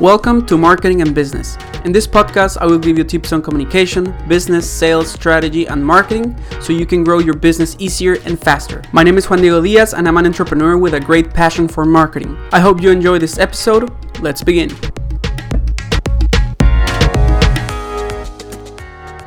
Welcome to Marketing and Business. In this podcast, I will give you tips on communication, business, sales, strategy, and marketing so you can grow your business easier and faster. My name is Juan Diego Diaz, and I'm an entrepreneur with a great passion for marketing. I hope you enjoy this episode. Let's begin.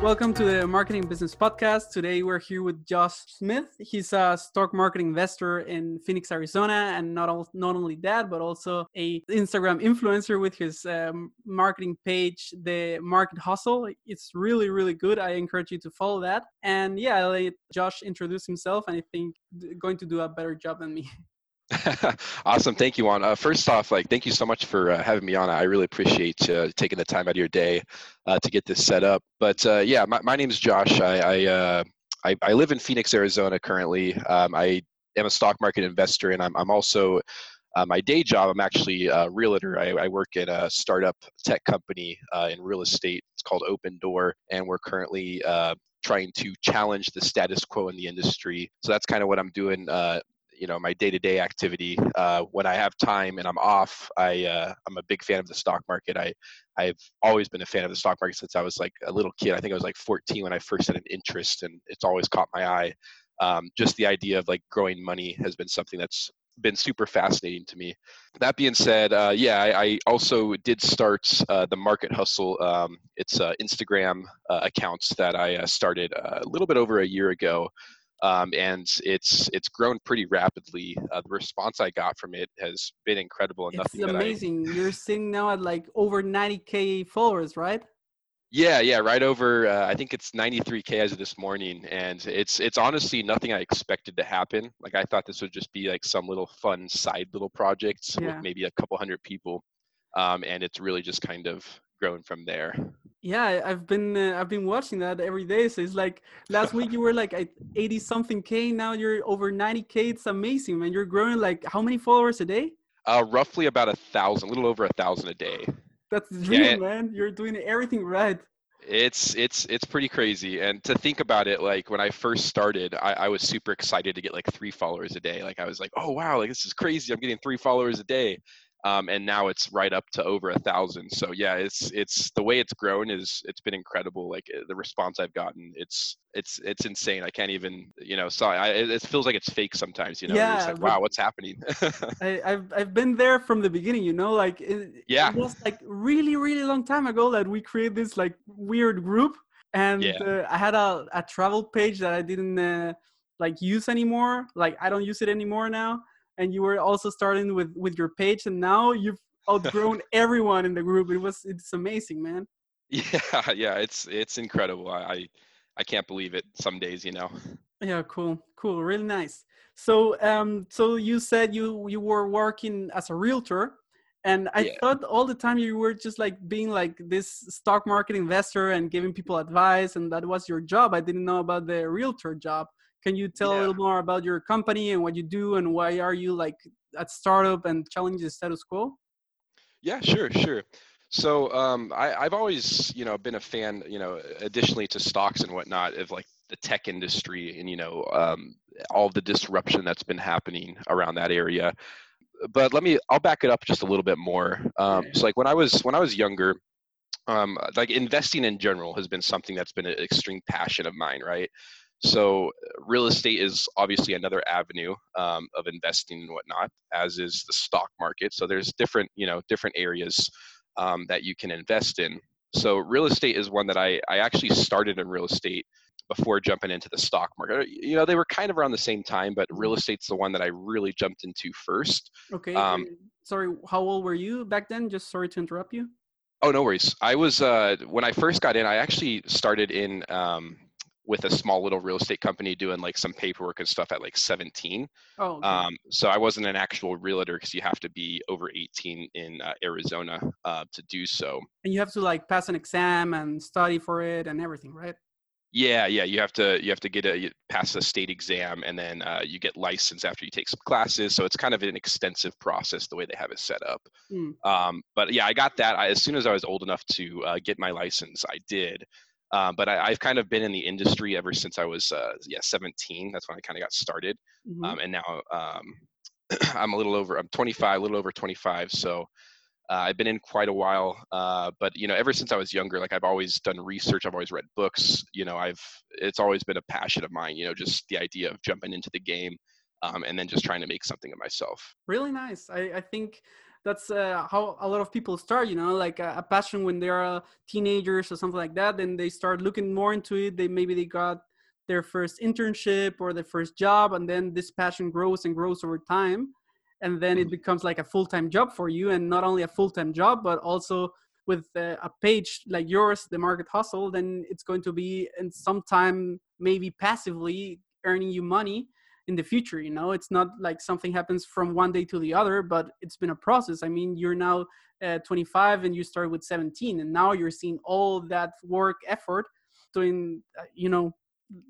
Welcome to the Marketing Business Podcast. Today we're here with Josh Smith. He's a stock market investor in Phoenix, Arizona, and not all, not only that, but also a Instagram influencer with his um, marketing page, the Market Hustle. It's really really good. I encourage you to follow that. And yeah, I'll let Josh introduce himself, and I think going to do a better job than me. awesome. Thank you juan. Uh, first off like thank you so much for uh, having me on. I really appreciate uh, taking the time out of your day uh, to get this set up. But uh, yeah my, my name is josh. I I, uh, I, I live in phoenix arizona currently. Um, i am a stock market investor and i'm, I'm also my day job i'm actually a realtor. I, I work at a startup tech company in real estate. It's called Opendoor, and we're currently trying to challenge the status quo in the industry. So that's kind of what I'm doing uh, you know my day-to-day activity uh, when i have time and i'm off i uh, i'm a big fan of the stock market i i've always been a fan of the stock market since i was like a little kid i think i was like 14 when i first had an interest and it's always caught my eye um, just the idea of like growing money has been something that's been super fascinating to me. That being said, uh, yeah, I, I, also did start uh, the Market Hustle. Um, it's uh, Instagram uh, accounts that I uh, started uh, a little bit over a year ago um, and it's it's grown pretty rapidly. Uh, the response I got from it has been incredible. And it's amazing. I, You're sitting now at like over 90k followers, right? Yeah, yeah, right over. Uh, I think it's 93k as of this morning, and it's it's honestly nothing I expected to happen. Like I thought this would just be like some little fun side little projects yeah. with maybe a couple hundred people, um, and it's really just kind of grown from there. Yeah, I've been uh, I've been watching that every day. So it's like last week you were like at 80 something k. Now you're over 90 k. It's amazing, man. You're growing like how many followers a day? Uh, roughly about a thousand, a little over a thousand a day. That's the dream, yeah, man. You're doing everything right. It's it's it's pretty crazy, and to think about it, like when I first started, I, I was super excited to get like three followers a day. Like I was like, oh wow, like this is crazy. I'm getting three followers a day um, and now it's right up to over a thousand. So yeah, it's it's the way it's grown is it's been incredible. Like eh, the response I've gotten, it's it's it's insane. I can't even you know. So I, it feels like it's fake sometimes. You know, yeah, like, wow, what's happening? I, have I've been there from the beginning. You know, like it, yeah, it was like really really long time ago that we created this like weird group, and yeah. uh, I had a a travel page that I didn't. Uh, like use anymore like i don't use it anymore now and you were also starting with with your page and now you've outgrown everyone in the group. It was it's amazing man. Yeah yeah it's it's incredible. I i can't believe it some days you know. Yeah cool cool really nice. So um so you said you you were working as a realtor and i yeah. thought all the time you were just like being like this stock market investor and giving people advice and that was your job. I didn't know about the realtor job can you tell yeah. a little more about your company and what you do and why are you like at startup and challenge the status quo? Yeah, sure, sure. So um, I, I've always, you know, been a fan, you know, additionally to stocks and whatnot, of like the tech industry and you know um, all the disruption that's been happening around that area. But let me, I'll back it up just a little bit more. Um, so like when I was when I was younger, um, like investing in general has been something that's been an extreme passion of mine, right? So, real estate is obviously another avenue um, of investing and whatnot, as is the stock market. So, there's different, you know, different areas um, that you can invest in. So, real estate is one that I, I actually started in real estate before jumping into the stock market. You know, they were kind of around the same time, but real mm-hmm. estate's the one that I really jumped into first. Okay. Um, sorry, how old were you back then? Just sorry to interrupt you. Oh, no worries. I was uh, when I first got in. I actually started in um, with a small little real estate company doing like some paperwork and stuff at like 17. Oh, okay. um, so I wasn't an actual realtor because you have to be over 18 in uh, Arizona uh, to do so. And you have to like pass an exam and study for it and everything, right? Yeah, yeah. You have to you have to get a you pass a state exam and then uh, you get licensed after you take some classes. So it's kind of an extensive process the way they have it set up. Mm. Um, but yeah, I got that I, as soon as I was old enough to uh, get my license. I did. Uh, but I, have kind of been in the industry ever since I was uh, yeah 17. That's when I kind of got started, mm-hmm. um, and now um, I'm a little over. I'm 25, a little over 25. So Uh, I've been in quite a while, uh, but you know, ever since I was younger, like I've always done research. I've always read books. You know, I've it's always been a passion of mine. You know, just the idea of jumping into the game um, and then just trying to make something of myself. Really nice. I, I think that's uh, how a lot of people start. You know, like a, a passion when they're uh, teenagers or something like that. Then they start looking more into it. They maybe they got their first internship or their first job, and then this passion grows and grows over time and then it mm-hmm. becomes like a full-time job for you and not only a full-time job but also with uh, a page like yours the market hustle then it's going to be in some time maybe passively earning you money in the future you know it's not like something happens from one day to the other but it's been a process i mean you're now uh, 25 and you started with 17 and now you're seeing all that work effort doing uh, you know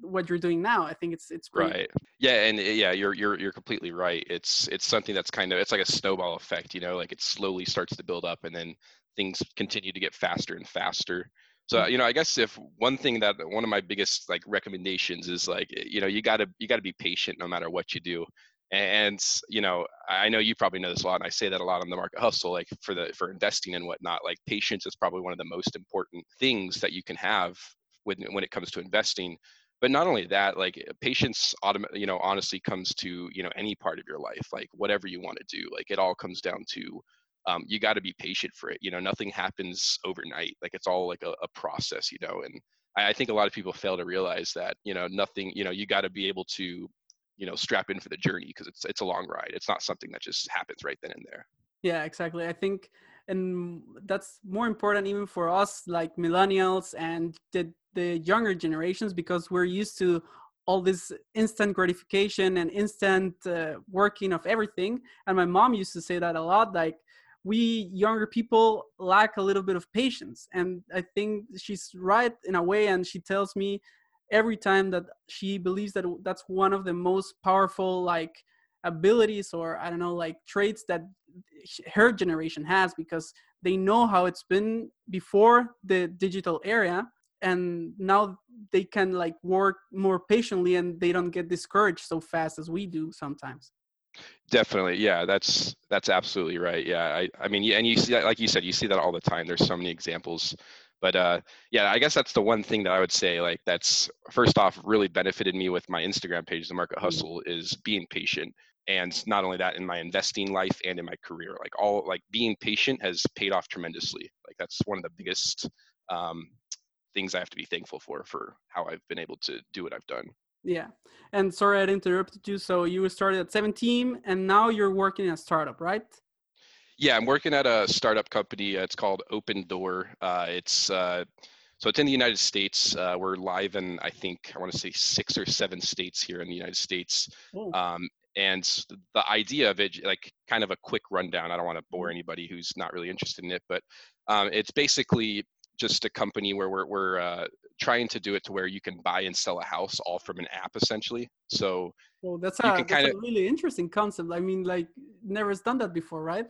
what you're doing now. I think it's it's great. Right. Yeah, and eh, yeah, you're you're you're completely right. It's it's something that's kind of it's like a snowball effect, you know, like it slowly starts to build up and then things continue to get faster and faster. So mm-hmm. you know, I guess if one thing that one of my biggest like recommendations is like eh, you know you gotta you gotta be patient no matter what you do. And you know, I know you probably know this a lot, and I say that a lot on the market hustle, like for the for investing and whatnot. Like patience is probably one of the most important things that you can have when when it comes to investing but not only that like patience autom- you know honestly comes to you know any part of your life like whatever you want to do like it all comes down to um, you got to be patient for it you know nothing happens overnight like it's all like a, a process you know and I, I, think a lot of people fail to realize that you know nothing you know you got to be able to you know strap in for the journey because it's it's a long ride it's not something that just happens right then and there. Yeah exactly i think and that's more important even for us like millennials and the the younger generations because we're used to all this instant gratification and instant uh, working of everything and my mom used to say that a lot like we younger people lack a little bit of patience and i think she's right in a way and she tells me every time that she believes that that's one of the most powerful like abilities or i don't know like traits that her generation has because they know how it's been before the digital era and now they can like work more patiently and they don't get discouraged so fast as we do sometimes definitely yeah that's that's absolutely right yeah i i mean and you see that like you said you see that all the time there's so many examples but uh yeah i guess that's the one thing that i would say like that's first off really benefited me with my instagram page the market mm. hustle is being patient and not only that in my investing life and in my career like all like being patient has paid off tremendously like that's one of the biggest um, things I have to be thankful for for how I've been able to do what I've done. Yeah. And sorry I interrupted you. So you started at 17 and now you're working at a startup, right? Yeah, I'm working at a startup company. It's called Opendoor. Uh, it's uh, so it's in the United States. Uh, we're live in I think I want to say six or seven states here in the United States. Oh. Um, and the idea of it, like kind of a quick rundown. I don't want to bore anybody who's not really interested in it, but um, it's basically just a company where we're, we're uh, trying to do it to where you can buy and sell a house all from an app essentially. So well, that's, a, that's kinda, a really interesting concept. I mean, like never done that before, right?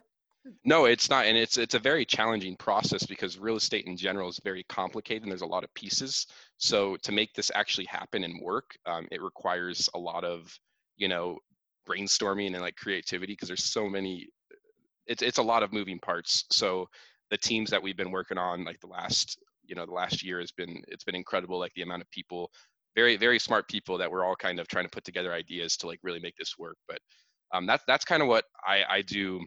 No, it's not, and it's it's a very challenging process because real estate in general is very complicated and there's a lot of pieces. So to make this actually happen and work, um, it requires a lot of you know brainstorming and like creativity because there's so many. It's it's a lot of moving parts. So the teams that we've been working on like the last you know the last year has been it's been incredible like the amount of people very very smart people that we're all kind of trying to put together ideas to like really make this work but um, that's that's kind of what I, I do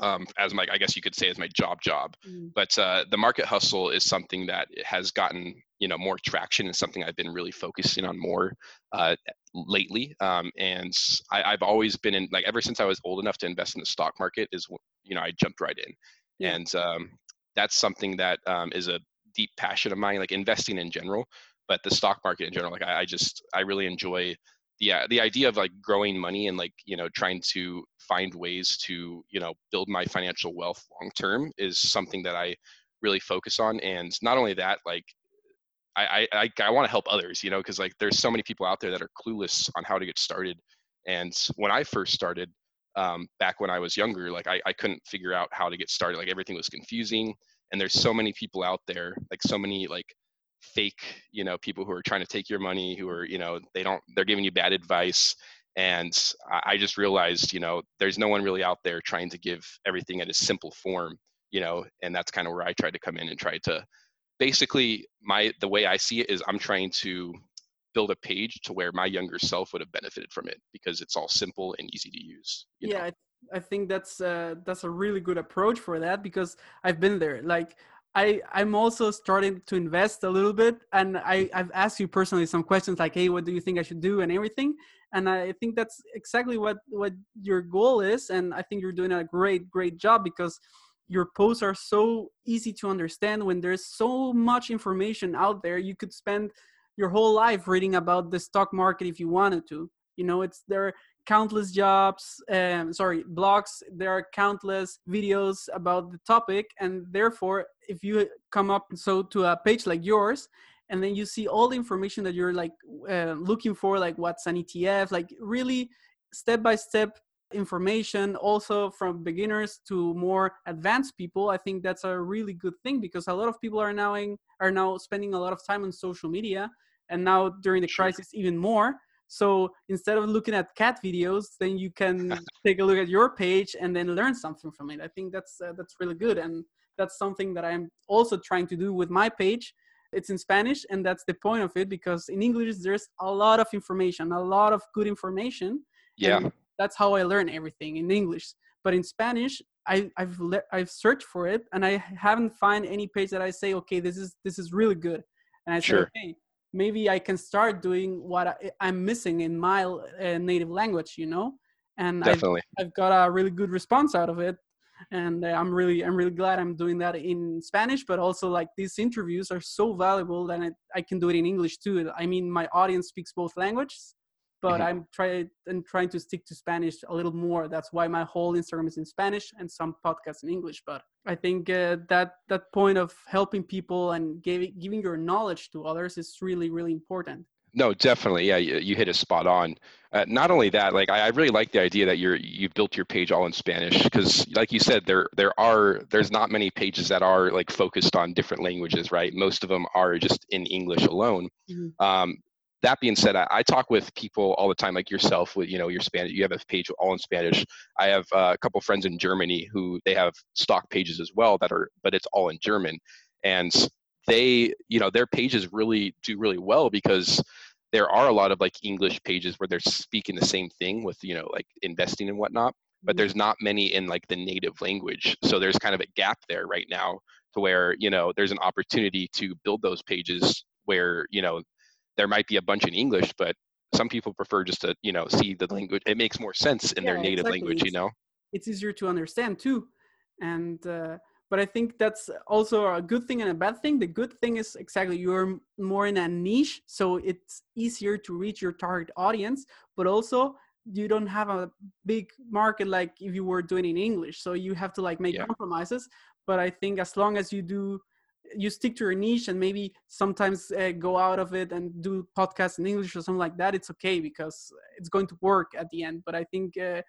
um, as my I guess you could say as my job job. Mm. But uh, the market hustle is something that has gotten you know more traction and something I've been really focusing on more uh, lately. Um, and I, have always been in like ever since I was old enough to invest in the stock market is you know I jumped right in yeah. and um, that's something that um, is a deep passion of mine like investing in general but the stock market in general like I, I, just i really enjoy the uh, the idea of like growing money and like you know trying to find ways to you know build my financial wealth long term is something that i really focus on and not only that like i, I, I want to help others you know because like there's so many people out there that are clueless on how to get started and when i first started um, back when I was younger, like I, I couldn't figure out how to get started. Like everything was confusing. And there's so many people out there, like so many like fake, you know, people who are trying to take your money, who are, you know, they don't, they're giving you bad advice. And I, I just realized, you know, there's no one really out there trying to give everything at a simple form. you know and that's kind of where i tried to come in and try to basically my the way i see it is i'm trying to build a page to where my younger self would have benefited from it because it's all simple and easy to use yeah know? I think that's uh, that's a really good approach for that because I've been there. Like I I'm also starting to invest a little bit, and I I've asked you personally some questions like, hey, what do you think I should do, and everything. And I think that's exactly what what your goal is, and I think you're doing a great great job because your posts are so easy to understand. When there's so much information out there, you could spend your whole life reading about the stock market if you wanted to. You know, it's there are countless jobs um, sorry blogs there are countless videos about the topic and therefore if you come up so to a page like yours and then you see all the information that you're like uh, looking for like what's an etf like really step by step information also from beginners to more advanced people i think that's a really good thing because a lot of people are now in, are now spending a lot of time on social media and now during the sure. crisis even more so instead of looking at cat videos, then you can take a look at your page and then learn something from it. I think that's uh, that's really good, and that's something that I'm also trying to do with my page. It's in Spanish, and that's the point of it because in English there's a lot of information, a lot of good information. Yeah, that's how I learn everything in English. But in Spanish, I, have le- I've searched for it, and I haven't find any page that I say, okay, this is this is really good, and I sure. say, okay, maybe I can start doing what I, am missing in my uh, native language, you know. And Definitely. I've, I've, got a really good response out of it, and uh, I'm really I'm really glad I'm doing that in Spanish. But also like these interviews are so valuable that I, I can do it in English too. I mean, my audience speaks both languages, but mm-hmm. I'm trying and trying to stick to Spanish a little more. That's why my whole Instagram is in Spanish and some podcasts in English. But I think uh, that that point of helping people and giving giving your knowledge to others is really really important. No, definitely. Yeah, you, you hit it spot on. Uh, not only that, like I, I, really like the idea that you're you built your page all in Spanish because, like you said, there there are there's not many pages that are like focused on different languages, right? Most of them are just in English alone. Mm-hmm. Um, that being said, I, I, talk with people all the time, like yourself. With you know your Spanish, you have a page all in Spanish. I have uh, a couple friends in Germany who they have stock pages as well that are, but it's all in German, and they, you know, their pages really do really well because there are a lot of like English pages where they're speaking the same thing with you know like investing and whatnot, but mm-hmm. there's not many in like the native language. So there's kind of a gap there right now to where you know there's an opportunity to build those pages where you know there might be a bunch in English, but some people prefer just to you know see the language. It makes more sense in yeah, their native exactly. language, you know. It's easier to understand too, and uh, but I think that's also a good thing and a bad thing. The good thing is exactly you're more in a niche, so it's easier to reach your target audience, but also you don't have a big market like if you were doing in English. So you have to like make yeah. compromises. But I think as long as you do you stick to your niche and maybe sometimes uh, go out of it and do podcasts in english or something like that it's okay because it's going to work at the end. But i think uh,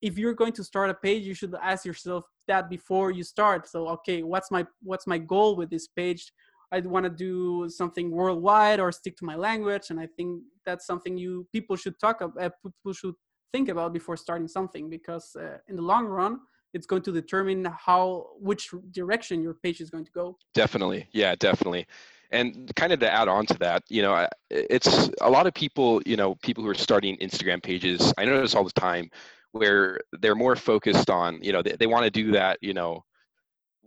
if you're going to start a page you should ask yourself that before you start. So okay what's my what's my goal with this page? I want to do something worldwide or stick to my language and i think that's something you people should talk about uh, people should think about before starting something because uh, in the long run it's going to determine how which direction your page is going to go. Definitely. Yeah definitely. And kind of to add on to that you know it's a lot of people you know people who are starting instagram pages i notice all the time where they're more focused on you know they, they want to do that you know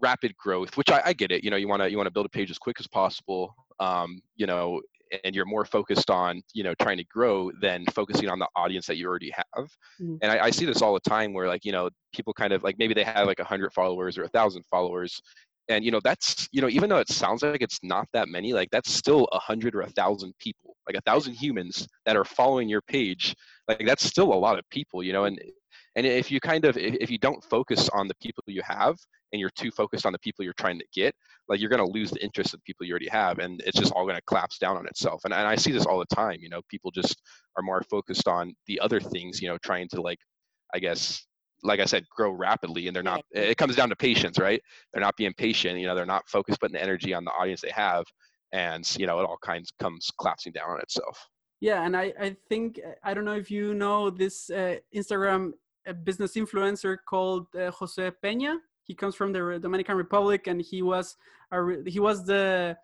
rapid growth which I, I get it. You know you want to you want to build a page as quick as possible um, you know and you're more focused on you know trying to grow than focusing on the audience that you already have mm. and I, I, see this all the time where like you know people kind of like maybe they have like a 100 followers or a thousand followers and you know that's you know even though it sounds like it's not that many like that's still a hundred or a thousand people like a thousand humans that are following your page like that's still a lot of people you know and and if you kind of if, you don't focus on the people you have and you're too focused on the people you're trying to get like you're going to lose the interest of the people you already have and it's just all going to collapse down on itself. And, and i see this all the time you know people just are more focused on the other things you know trying to like i guess like i said grow rapidly and they're not it comes down to patience right? They're not being patient you know they're not focused putting the energy on the audience they have and you know it all kinds comes collapsing down on itself. Yeah and i i think i don't know if you know this uh, instagram business influencer called uh, jose peña He comes from the Dominican Republic, and he was a, he was the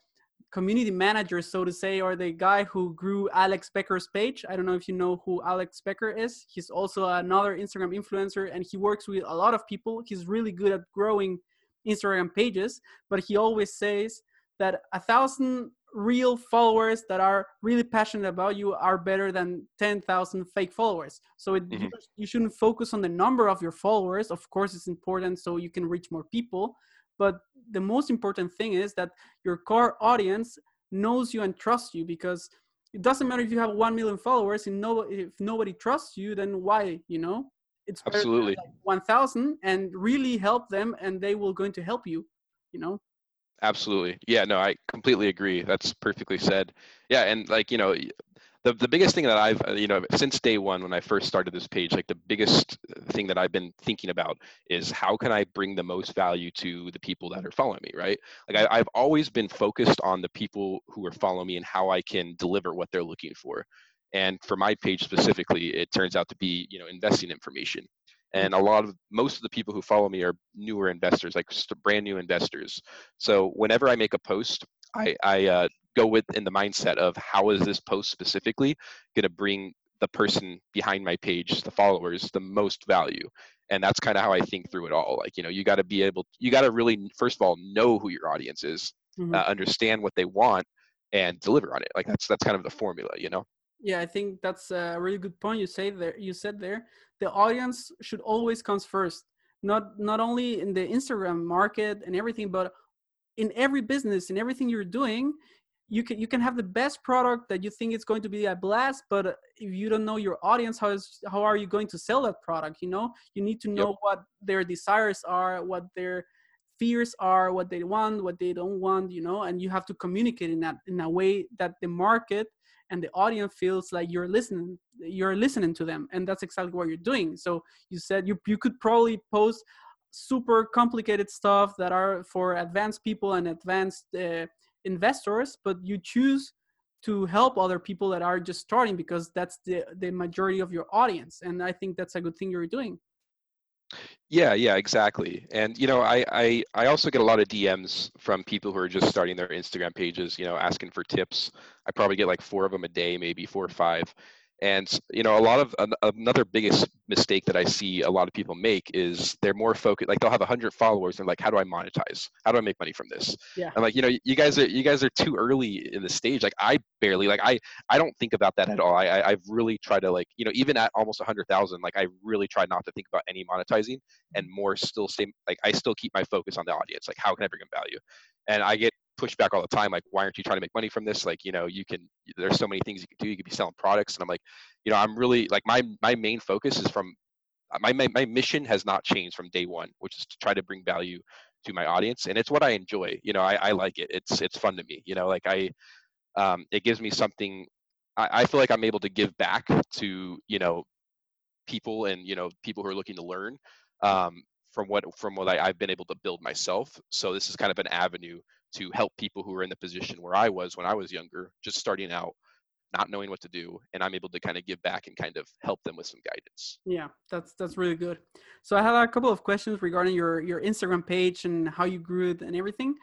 community manager, so to say, or the guy who grew Alex Becker's page. I don't know if you know who Alex Becker is. He's also another Instagram influencer, and he works with a lot of people. He's really good at growing Instagram pages, but he always says that a thousand real followers that are really passionate about you are better than 10,000 fake followers. So it, mm-hmm. you, shouldn't focus on the number of your followers. Of course, it's important so you can reach more people. But the most important thing is that your core audience knows you and trusts you because it doesn't matter if you have 1 million followers and no, if nobody trusts you, then why, you know? It's absolutely like 1,000 and really help them and they will going to help you, you know? Absolutely. Yeah, no, I completely agree. That's perfectly said. Yeah, and like, you know, the, the biggest thing that I've, uh, you know, since day one when I first started this page, like the biggest thing that I've been thinking about is how can I bring the most value to the people that are following me, right? Like I, I've always been focused on the people who are following me and how I can deliver what they're looking for. And for my page specifically, it turns out to be, you know, investing information and a lot of most of the people who follow me are newer investors like brand new investors. So whenever i make a post i, I uh, go with in the mindset of how is this post specifically going to bring the person behind my page the followers the most value. And that's kind of how i think through it all. Like you know you got to be able you got to really first of all know who your audience is mm-hmm. uh, understand what they want and deliver on it. Like that's that's kind of the formula you know yeah i think that's a really good point you say there you said there. The audience should always comes first not not only in the instagram market and everything but in every business in everything you're doing you can you can have the best product that you think it's going to be a blast but uh, if you don't know your audience how is how are you going to sell that product you know? You need to know yep. what their desires are what their fears are what they want what they don't want you know? And you have to communicate in that in a way that the market and the audience feels like you're listening you're listening to them and that's exactly what you're doing. So you said you, you could probably post super complicated stuff that are for advanced people and advanced uh, investors but you choose to help other people that are just starting because that's the the majority of your audience and i think that's a good thing you're doing yeah, yeah, exactly. And you know, I, I I also get a lot of DMs from people who are just starting their Instagram pages, you know, asking for tips. I probably get like four of them a day, maybe four or five. And you know, a lot of another biggest mistake that I see a lot of people make is they're more focused. Like they'll have hundred followers, and like, how do I monetize? How do I make money from this? Yeah. I'm like, you know, you guys are you guys are too early in the stage. Like I barely like I I don't think about that at all. I, I have really tried to like you know even at almost a hundred thousand, like I really try not to think about any monetizing and more still stay like I still keep my focus on the audience. Like how can I bring them value? And I get pushback all the time like why aren't you trying to make money from this? Like you know you can there's so many things you can do. You could be selling products and i'm like you know i'm really like my my main focus is from my, my my mission has not changed from day one which is to try to bring value to my audience and it's what i enjoy. You know i, I like it. It's it's fun to me you know like i um it gives me something I, I feel like i'm able to give back to you know people and you know people who are looking to learn um from what from what I, I've been able to build myself. So this is kind of an avenue to help people who are in the position where I was when I was younger, just starting out, not knowing what to do, and I'm able to kind of give back and kind of help them with some guidance. Yeah, that's that's really good. So I have a couple of questions regarding your your Instagram page and how you grew it and everything.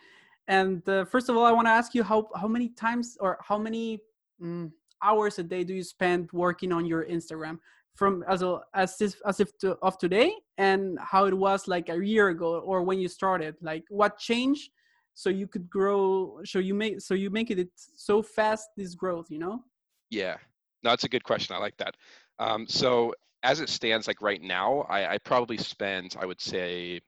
And uh, first of all, I want to ask you how how many times or how many mm, hours a day do you spend working on your Instagram? from as a, as if as if to, of today and how it was like a year ago or when you started like what changed so you could grow so you make so you make it so fast this growth you know yeah no that's a good question i like that um, so as it stands like right now I, I probably spend i would say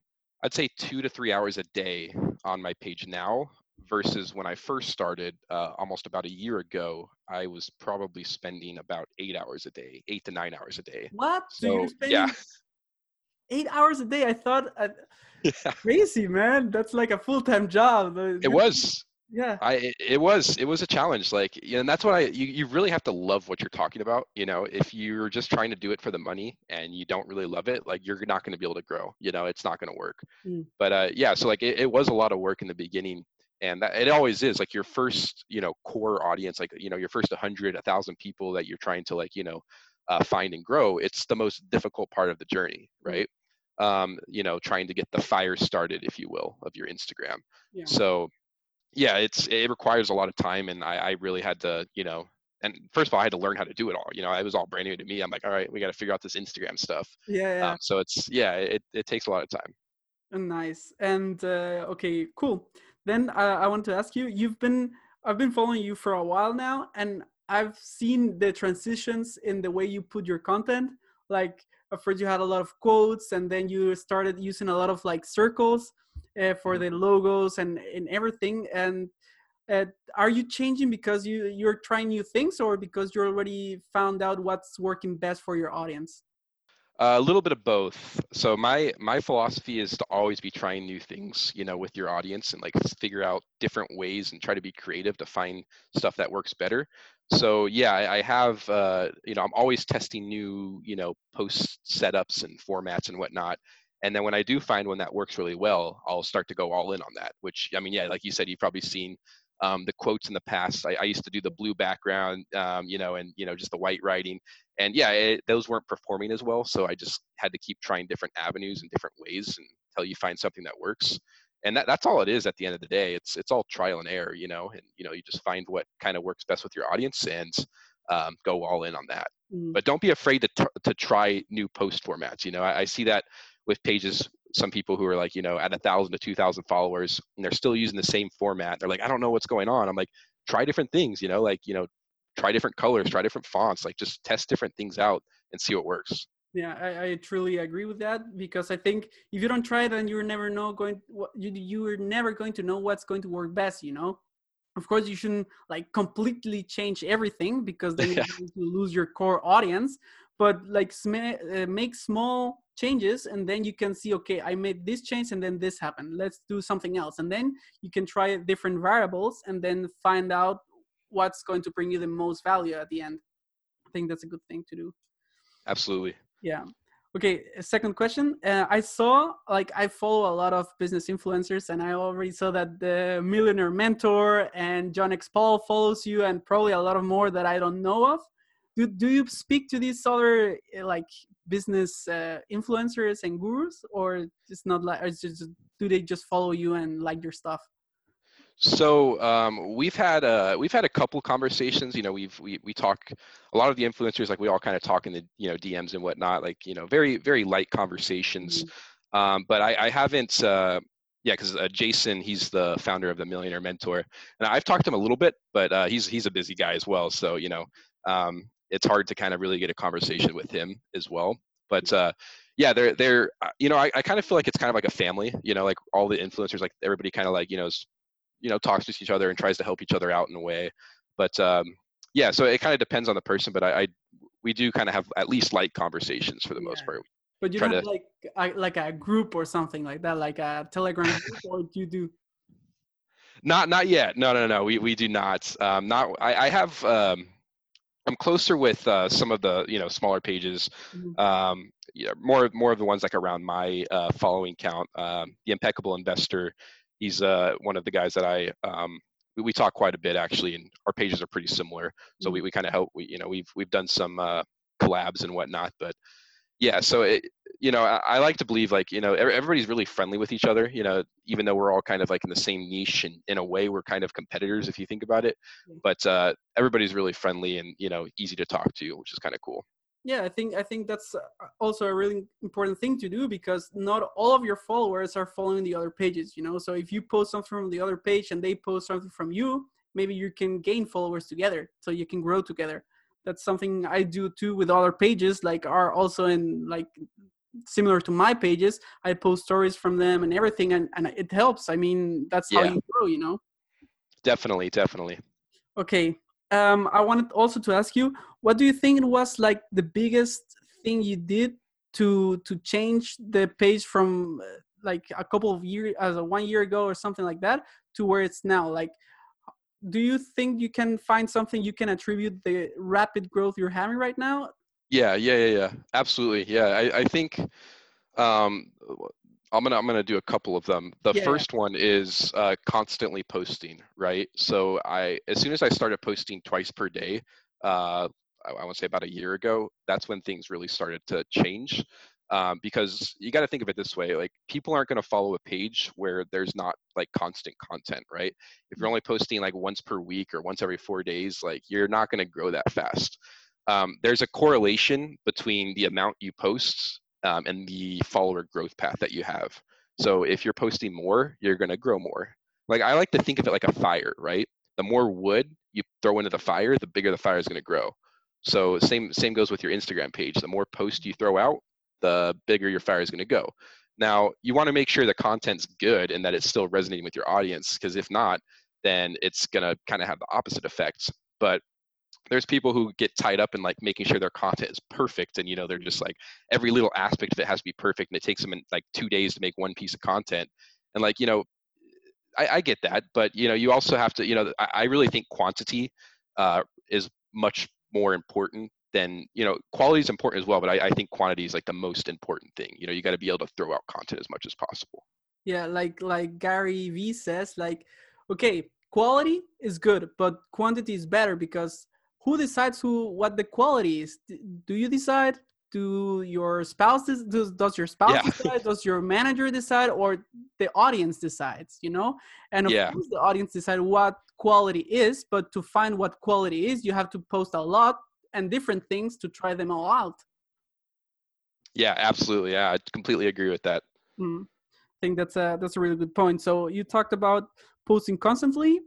i'd say two to three hours a day on my page now versus when I first started uh, almost about a year ago, I was probably spending about eight hours a day, eight to nine hours a day. What? So, so you're spending yeah. eight hours a day? I thought uh, yeah. crazy, man. That's like a full time job. It was. Yeah. I it was it was a challenge. Like you know, and that's what I you, you really have to love what you're talking about. You know, if you're just trying to do it for the money and you don't really love it, like you're not going to be able to grow. You know, it's not going to work. Mm. But uh, yeah, so like it, it was a lot of work in the beginning and that, it always is like your first you know core audience like you know your first 100 1000 people that you're trying to like you know uh, find and grow it's the most difficult part of the journey mm. right um, you know, trying to get the fire started, if you will, of your Instagram. Yeah. So, yeah, it's it requires a lot of time, and I, I really had to, you know, and first of all, I had to learn how to do it all. You know, it was all brand new to me. I'm like, all right, we got to figure out this Instagram stuff. Yeah. yeah. Um, so it's yeah, it it takes a lot of time. Nice. And uh, okay, cool. Then uh, I want to ask you. You've been I've been following you for a while now, and I've seen the transitions in the way you put your content. Like first you had a lot of quotes, and then you started using a lot of like circles uh, for the mm-hmm. logos and and everything. And uh, are you changing because you you're trying new things, or because you already found out what's working best for your audience? a little bit of both. So my my philosophy is to always be trying new things, you know, with your audience and like figure out different ways and try to be creative to find stuff that works better. So yeah, I, I have uh, you know I'm always testing new you know post setups and formats and whatnot. And then when I do find one that works really well, I'll start to go all in on that. Which I mean, yeah, like you said, you've probably seen um, the quotes in the past. I, I, used to do the blue background, um, you know, and you know just the white writing, and yeah, it, those weren't performing as well. So I just had to keep trying different avenues and different ways until you find something that works. And that, that's all it is at the end of the day. It's it's all trial and error, you know, and you know you just find what kind of works best with your audience and um, go all in on that. Mm. But don't be afraid to t- to try new post formats. You know, I, I see that with pages some people who are like you know at a thousand to two thousand followers and they're still using the same format they're like i don't know what's going on i'm like try different things you know like you know try different colors try different fonts like just test different things out and see what works yeah i, I truly agree with that because i think if you don't try it then you're never know going you you're never going to know what's going to work best you know? Of course you shouldn't like completely change everything because then yeah. you lose your core audience but like sm- uh, make small changes and then you can see okay i made this change and then this happened. Let's do something else. And then you can try different variables and then find out what's going to bring you the most value at the end. I think that's a good thing to do. Absolutely yeah. Okay second question. Uh, i saw like i follow a lot of business influencers and i already saw that the millionaire mentor and john x paul follows you and probably a lot of more that i don't know of. Do, do you speak to these other eh, like business uh, influencers and gurus or just not like or just do they just follow you and like your stuff so um, we've had a we've had a couple conversations. You know, we've we we talk a lot of the influencers like we all kind of talk in the you know DMs and whatnot. Like you know, very very light conversations. Mm-hmm. Um, but I, I haven't. Uh, yeah, because uh, Jason, he's the founder of the Millionaire Mentor, and I've talked to him a little bit, but uh, he's he's a busy guy as well. So you know, um, it's hard to kind of really get a conversation with him as well. But uh, yeah, they're they're uh, you know I, I kind of feel like it's kind of like a family. You know, like all the influencers, like everybody kind of like you know you know talks to each other and tries to help each other out in a way. But um, yeah, so it kind of depends on the person. But I, I we do kind of have at least light conversations for the yeah. most part. But you don't have to, like a, like a group or something like that, like a Telegram group, or do you do? Not not yet. No no no. We we do not. Um, not I, I have. Um, I'm closer with uh, some of the you know smaller pages, mm-hmm. um, yeah, more more of the ones like around my uh, following count. Um, the impeccable investor, he's uh, one of the guys that I um, we, we, talk quite a bit actually, and our pages are pretty similar. So mm-hmm. we, we kind of help. We you know we've we've done some uh, collabs and whatnot, but yeah. So it, you know, I, I, like to believe like you know everybody's really friendly with each other. You know, even though we're all kind of like in the same niche, and in a way we're kind of competitors if you think about it. But uh, everybody's really friendly and you know easy to talk to, which is kind of cool. Yeah, I think I think that's uh, also a really important thing to do because not all of your followers are following the other pages. You know, so if you post something from the other page and they post something from you, maybe you can gain followers together, so you can grow together. That's something i do too with other pages like are also in like similar to my pages. I post stories from them and everything and, and it helps. I mean that's how you grow you know? Definitely definitely. Okay um i wanted also to ask you what do you think it was like the biggest thing you did to to change the page from uh, like a couple of years as a one year ago or something like that to where it's now like do you think you can find something you can attribute the rapid growth you're having right now yeah, yeah, yeah, yeah. Absolutely. Yeah, I, I think um, I'm gonna I'm gonna do a couple of them. The yeah. first one is uh, constantly posting, right? So I as soon as I started posting twice per day, uh, I, I want to say about a year ago, that's when things really started to change. um, because you got to think of it this way like people aren't going to follow a page where there's not like constant content right if you're mm. only posting like once per week or once every four days like you're not going to grow that fast um, there's a correlation between the amount you post um, and the follower growth path that you have. So if you're posting more you're going to grow more. Like i like to think of it like a fire right? The more wood you throw into the fire the bigger the fire is going to grow. So same same goes with your instagram page. The more posts you throw out the bigger your fire is going to go. Now, you want to make sure the content's good and that it's still resonating with your audience, because if not, then it's going to kind of have the opposite effects. But there's people who get tied up in like making sure their content is perfect and you know they're just like every little aspect of it has to be perfect and it takes them in, like two days to make one piece of content. And like you know I, I get that but you know you also have to you know i, I really think quantity uh, is much more important than you know quality is important as well but I, I think quantity is like the most important thing. You know you got to be able to throw out content as much as possible. Yeah like like gary vee says like okay quality is good but quantity is better because who decides who what the quality is do you decide do your spouse does, does your spouse yeah. decide does your manager decide or the audience decides you know and of yeah. course the audience decide what quality is but to find what quality is you have to post a lot and different things to try them all out. Yeah, absolutely. Yeah, I completely agree with that. Mm. I think that's a that's a really good point. So you talked about posting constantly,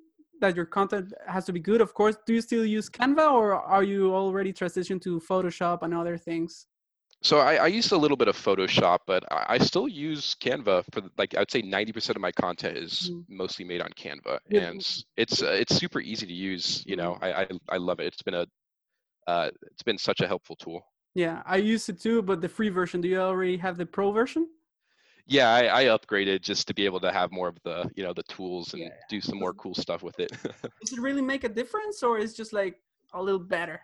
that your content has to be good. Of course, do you still use Canva or are you already transitioned to Photoshop and other things? So I, I use a little bit of Photoshop, but I, I still use Canva for like I'd say 90% of my content is mm. mostly made on Canva, and it's uh, it's super easy to use. You know, I, I I love it. It's been a uh, it's been such a helpful tool. Yeah, I use it too, but the free version. Do you already have the pro version? Yeah, I, I upgraded just to be able to have more of the you know the tools and yeah. do some more cool stuff with it. Does it really make a difference, or is just like a little better?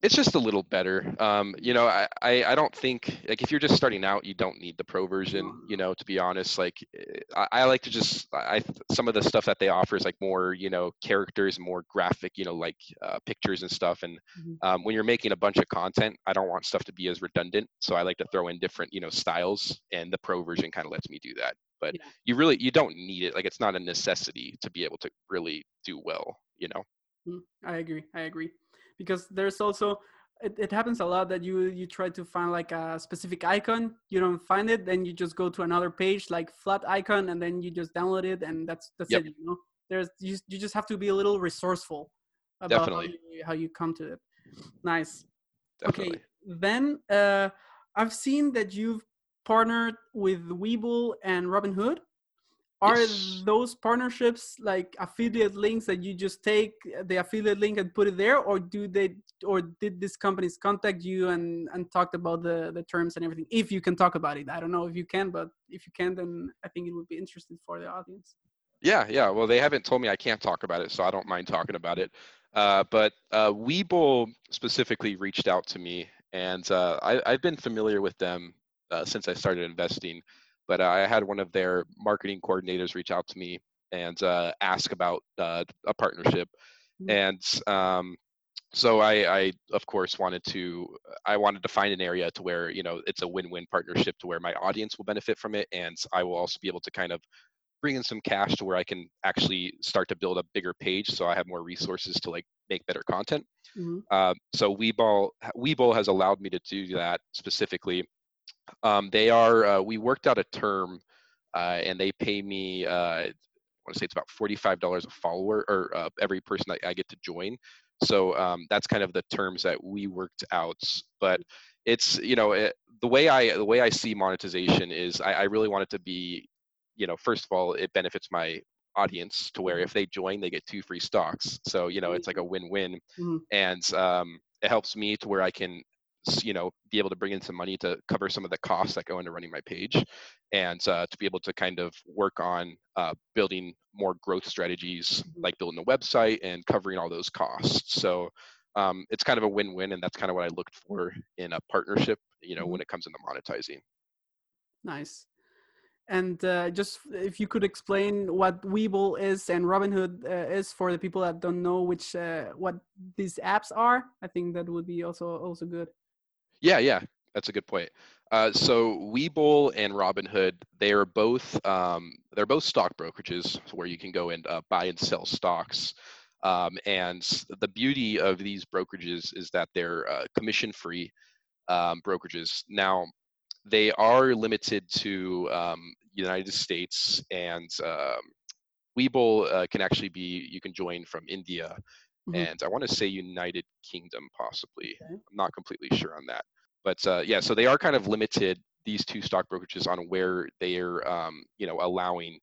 It's just a little better. Um, you know, I, I, I don't think like if you're just starting out, you don't need the pro version. You know, to be honest, like eh, I, I like to just I some of the stuff that they offer is like more you know characters, more graphic, you know, like uh, pictures and stuff. And mm-hmm. um, when you're making a bunch of content, I don't want stuff to be as redundant, so I like to throw in different you know styles, and the pro version kind of lets me do that. But yeah. you really you don't need it. Like it's not a necessity to be able to really do well. You know. Mm, I agree. I agree because there's also it, it happens a lot that you you try to find like a specific icon you don't find it then you just go to another page like Flaticon and then you just download it and that's that's yep. it you know there's you, you just have to be a little resourceful about Definitely. How, you, how you come to it nice Definitely. okay then uh i've seen that you've partnered with webull and robinhood are yes. those partnerships like affiliate links that you just take the affiliate link and put it there or do they or did these companies contact you and and talked about the the terms and everything? If you can talk about it. I don't know if you can but if you can then i think it would be interesting for the audience. Yeah yeah. Well they haven't told me i can't talk about it so i don't mind talking about it. Uh, but uh, webull specifically reached out to me and uh, I, i've been familiar with them uh, since i started investing but I had one of their marketing coordinators reach out to me and uh, ask about uh, a partnership. Mm-hmm. And um, so I, I, of course, wanted to. I wanted to find an area to where you know it's a win-win partnership to where my audience will benefit from it, and I will also be able to kind of bring in some cash to where I can actually start to build a bigger page, so I have more resources to like make better content. Mm-hmm. Uh, so Webull Webull has allowed me to do that specifically um, they are. Uh, we worked out a term, uh, and they pay me. Uh, I want to say it's about forty-five dollars a follower, or uh, every person that I get to join. So um, that's kind of the terms that we worked out. But it's you know it, the way I the way I see monetization is I, I really want it to be, you know, first of all, it benefits my audience to where if they join they get two free stocks so you know it's like a win-win mm-hmm. and um, it helps me to where i can you know be able to bring in some money to cover some of the costs that go into running my page and uh, to be able to kind of work on uh, building more growth strategies mm-hmm. like building a website and covering all those costs so um, it's kind of a win-win and that's kind of what i looked for in a partnership you know mm-hmm. when it comes into monetizing nice and uh, just if you could explain what Webull is and Robinhood uh, is for the people that don't know which uh, what these apps are, I think that would be also also good. Yeah, yeah. That's a good point. Uh, so Webull and Robinhood, they are both um, they're both stock brokerages where you can go and uh, buy and sell stocks. Um, and the beauty of these brokerages is that they're uh, commission free um, brokerages. Now, they are limited to um, United States, and um, Webull uh, can actually be you can join from India, mm-hmm. and I want to say United Kingdom possibly. Okay. I'm not completely sure on that, but uh, yeah, so they are kind of limited these two stock brokerages on where they are, um, you know, allowing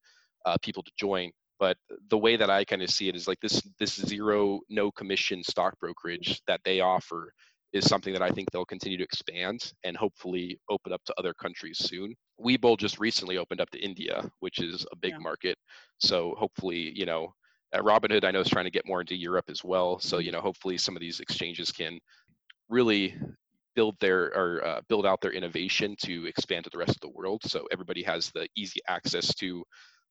uh, people to join. But the way that I kind of see it is like this this zero no commission stock brokerage that they offer is something that I think they'll continue to expand and hopefully open up to other countries soon. Webull just recently opened up to India, which is a big yeah. market. So hopefully, you know, Robinhood, I know is trying to get more into Europe as well. So you know, hopefully some of these exchanges can really build their or uh, build out their innovation to expand to the rest of the world. So everybody has the easy access to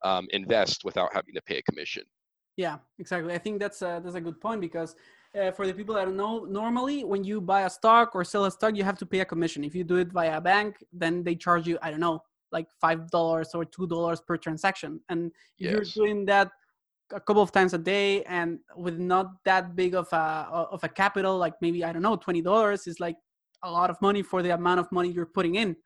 um, invest without having to pay a commission. Yeah, exactly. I think that's a, that's a good point because uh, for the people that don't know, normally when you buy a stock or sell a stock, you have to pay a commission. If you do it via a bank, then they charge you, I don't know, like five dollars or two dollars per transaction. And if yes. you're doing that a couple of times a day and with not that big of a of a capital, like maybe I don't know, twenty dollars is like a lot of money for the amount of money you're putting in.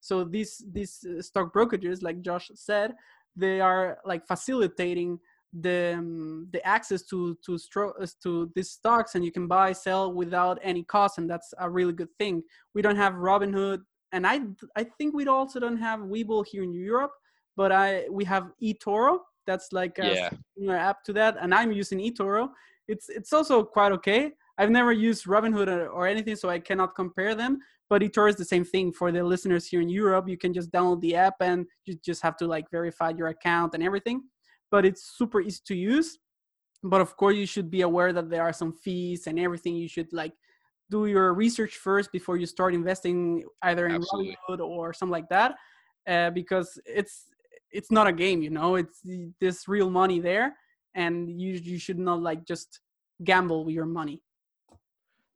So these these uh, stock brokerages, like Josh said, they are like facilitating the um, the access to to stro- uh, to these stocks and you can buy sell without any cost and that's a really good thing we don't have robinhood and i i think we also don't have webull here in europe but i we have etoro that's like a yeah. app to that and i'm using etoro. It's it's also quite okay. I've never used robinhood or, or anything so i cannot compare them but etoro is the same thing. For the listeners here in europe you can just download the app and you just have to like verify your account and everything but it's super easy to use. But of course you should be aware that there are some fees and everything. You should like do your research first before you start investing either in Absolutely. Robinhood or something like that uh, because it's it's not a game you know it's this real money there and you you should not like just gamble with your money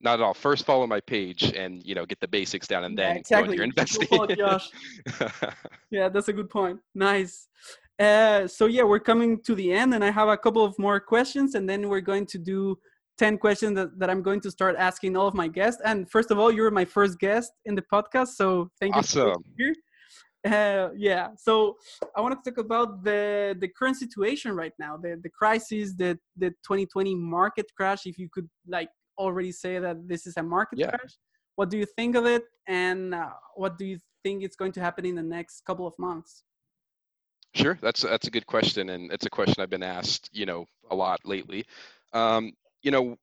not at all first follow my page and you know get the basics down and then yeah, exactly. go investing yeah that's a good point nice uh, so yeah, we're coming to the end, and I have a couple of more questions, and then we're going to do 10 questions that, that I'm going to start asking all of my guests. And first of all, you're my first guest in the podcast, so thank awesome. you for here. Uh, yeah, so I want to talk about the the current situation right now, the the crisis, the the 2020 market crash. If you could like already say that this is a market yeah. crash, what do you think of it, and uh, what do you think it's going to happen in the next couple of months? Sure, that's that's a good question, and it's a question I've been asked, you know, a lot lately. Um, you know,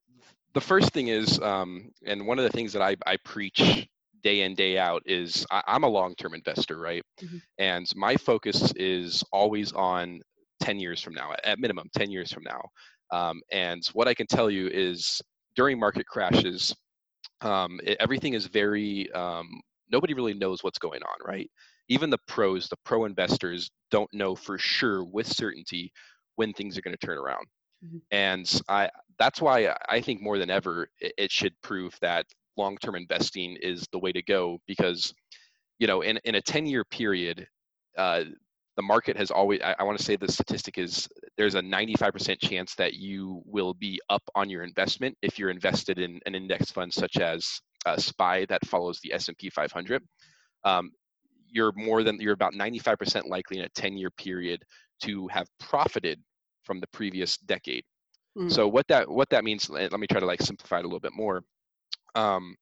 the first thing is, um, and one of the things that I, I preach day in day out is I, am a long-term investor, right? Mm-hmm. And my focus is always on 10 years from now, at minimum 10 years from now. Um, and what I can tell you is during market crashes, um, it, everything is very um, nobody really knows what's going on, right? even the pros, the pro investors don't know for sure with certainty when things are going to turn around. Mm-hmm. And I that's why I think more than ever it, it should prove that long-term investing is the way to go because you know in, in a 10 year period uh, the market has always I, I want to say the statistic is there's a 95% chance that you will be up on your investment if you're invested in an index fund such as uh, SPY that follows the S&P 500. Um, you're more than you're about 95% likely in a 10 year period to have profited from the previous decade. Mm. So what that what that means, let me try to like simplify it a little bit more. Um,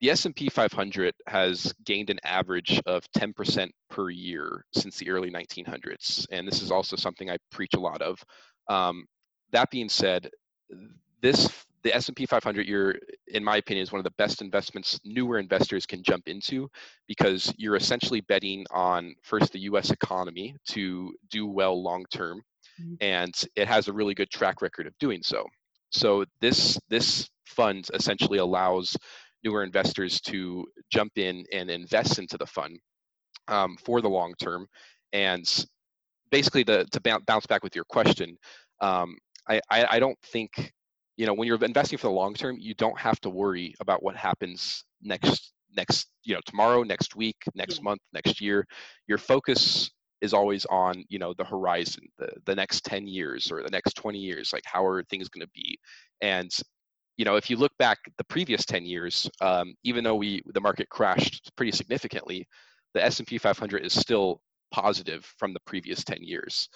the S&P 500 has gained an average of 10% per year since the early 1900s, and this is also something I preach a lot of. Um, that being said, this the S&P 500 you're in my opinion is one of the best investments newer investors can jump into because you're essentially betting on first the US economy to do well long term mm-hmm. and it has a really good track record of doing so. So this this fund essentially allows newer investors to jump in and invest into the fund um, for the long term and basically to, to bounce back with your question um, I, I, I don't think you know when you're investing for the long term you don't have to worry about what happens next next you know tomorrow next week next yeah. month next year your focus is always on you know the horizon the, the next 10 years or the next 20 years like how are things going to be? And you know if you look back the previous 10 years um, even though we the market crashed pretty significantly the s&p 500 is still positive from the previous 10 years.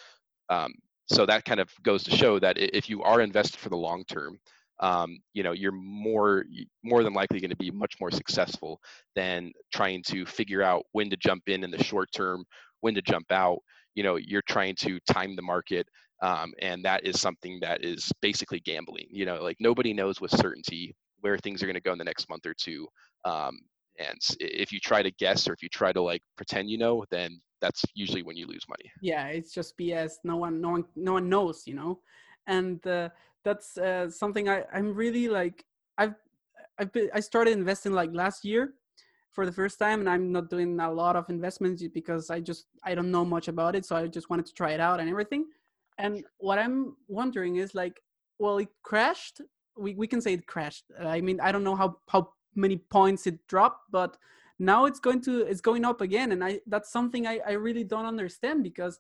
Um, so that kind of goes to show that if you are invested for the long term um, you know you're more more than likely going to be much more successful than trying to figure out when to jump in in the short term when to jump out you know you're trying to time the market um, and that is something that is basically gambling you know like nobody knows with certainty where things are going to go in the next month or two um, and if you try to guess or if you try to like pretend you know then that's usually when you lose money. Yeah it's just bs no one no one no one knows you know? And uh, that's uh, something I, i'm really like i've i've been i started investing like last year for the first time and i'm not doing a lot of investments because i just i don't know much about it so i just wanted to try it out and everything. And what i'm wondering is like well it crashed. We, we can say it crashed. I mean i don't know how how many points it dropped but now it's going to it's going up again and i that's something i, I really don't understand because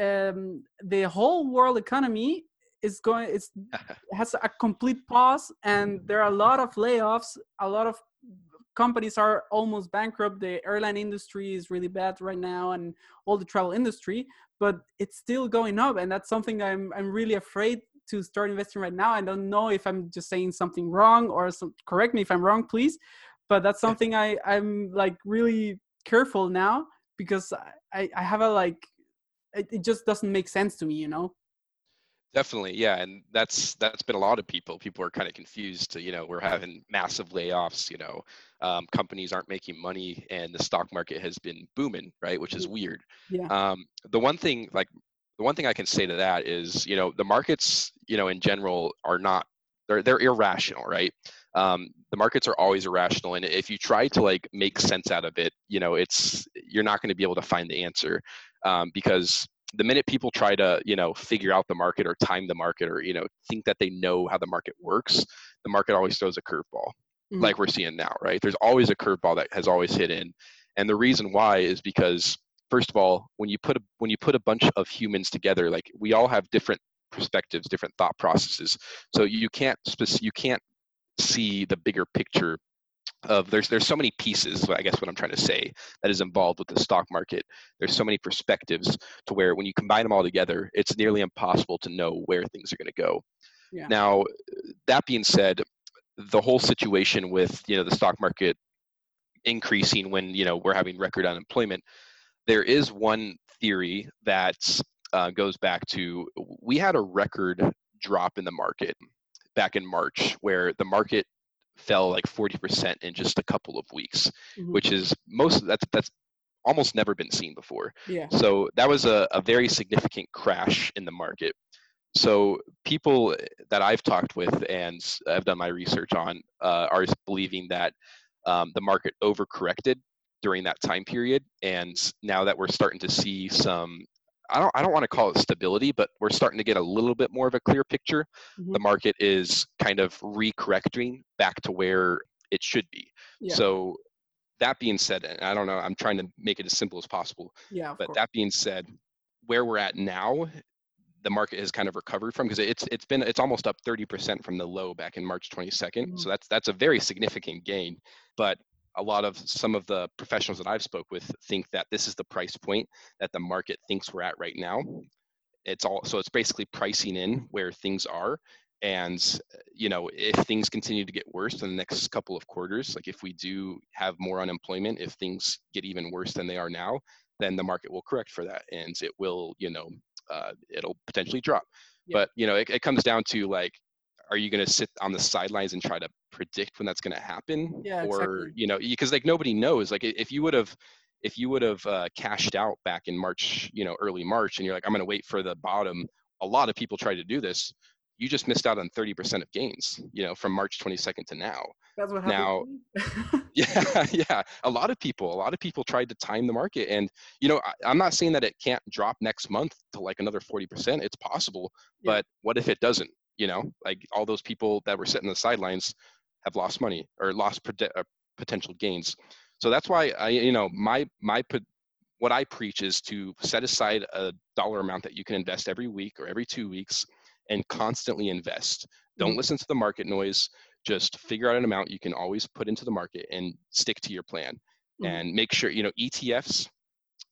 um, the whole world economy is going it's has a complete pause and there are a lot of layoffs a lot of companies are almost bankrupt. The airline industry is really bad right now and all the travel industry but it's still going up and that's something i'm i'm really afraid to start investing right now. I don't know if i'm just saying something wrong or some, correct me if i'm wrong please but that's something i i'm like really careful now because i i have a like it, it just doesn't make sense to me you know Definitely, yeah, and that's that's been a lot of people. People are kind of confused. To, you know, we're having massive layoffs. You know, um, companies aren't making money, and the stock market has been booming, right? Which is weird. Yeah. Um, the one thing, like, the one thing I can say to that is, you know, the markets, you know, in general, are not they're they're irrational, right? Um, the markets are always irrational, and if you try to like make sense out of it, you know, it's you're not going to be able to find the answer um, because the minute people try to you know figure out the market or time the market or you know think that they know how the market works the market always throws a curveball mm-hmm. like we're seeing now right there's always a curveball that has always hit in and the reason why is because first of all when you put a when you put a bunch of humans together like we all have different perspectives different thought processes so you can't spec- you can't see the bigger picture of there's there's so many pieces i guess what i'm trying to say that is involved with the stock market there's so many perspectives to where when you combine them all together it's nearly impossible to know where things are going to go yeah. now that being said the whole situation with you know the stock market increasing when you know we're having record unemployment there is one theory that uh, goes back to we had a record drop in the market back in march where the market fell like 40% in just a couple of weeks, mm-hmm. which is most that's that's almost never been seen before. Yeah. So that was a, a very significant crash in the market. So people that I've talked with and I've done my research on uh, are believing that um, the market overcorrected during that time period, and now that we're starting to see some I don't I don't want to call it stability, but we're starting to get a little bit more of a clear picture. Mm-hmm. The market is kind of recorrecting back to where it should be. Yeah. So that being said, and I don't know, I'm trying to make it as simple as possible. Yeah. But course. that being said, where we're at now, the market has kind of recovered from because it's it's been it's almost up 30% from the low back in March 22nd. Mm-hmm. So that's that's a very significant gain. But a lot of some of the professionals that I've spoke with think that this is the price point that the market thinks we're at right now. It's all so it's basically pricing in where things are. And you know, if things continue to get worse in the next couple of quarters, like if we do have more unemployment, if things get even worse than they are now, then the market will correct for that, and it will, you know, uh, it'll potentially drop. Yeah. But you know, it, it comes down to like are you going to sit on the sidelines and try to predict when that's going to happen yeah, or exactly. you know because like nobody knows like if you would have if you would have uh, cashed out back in march you know early march and you're like i'm going to wait for the bottom a lot of people try to do this you just missed out on 30% of gains you know from march 22nd to now that's what happened now yeah yeah a lot of people a lot of people tried to time the market and you know I, am not saying that it can't drop next month to like another 40% it's possible yeah. but what if it doesn't you know like all those people that were sitting on the sidelines have lost money or lost uh, potential gains. So that's why I, you know, my my what I preach is to set aside a dollar amount that you can invest every week or every two weeks and constantly invest. Don't mm-hmm. listen to the market noise. Just figure out an amount you can always put into the market and stick to your plan. Mm-hmm. And make sure, you know, ETFs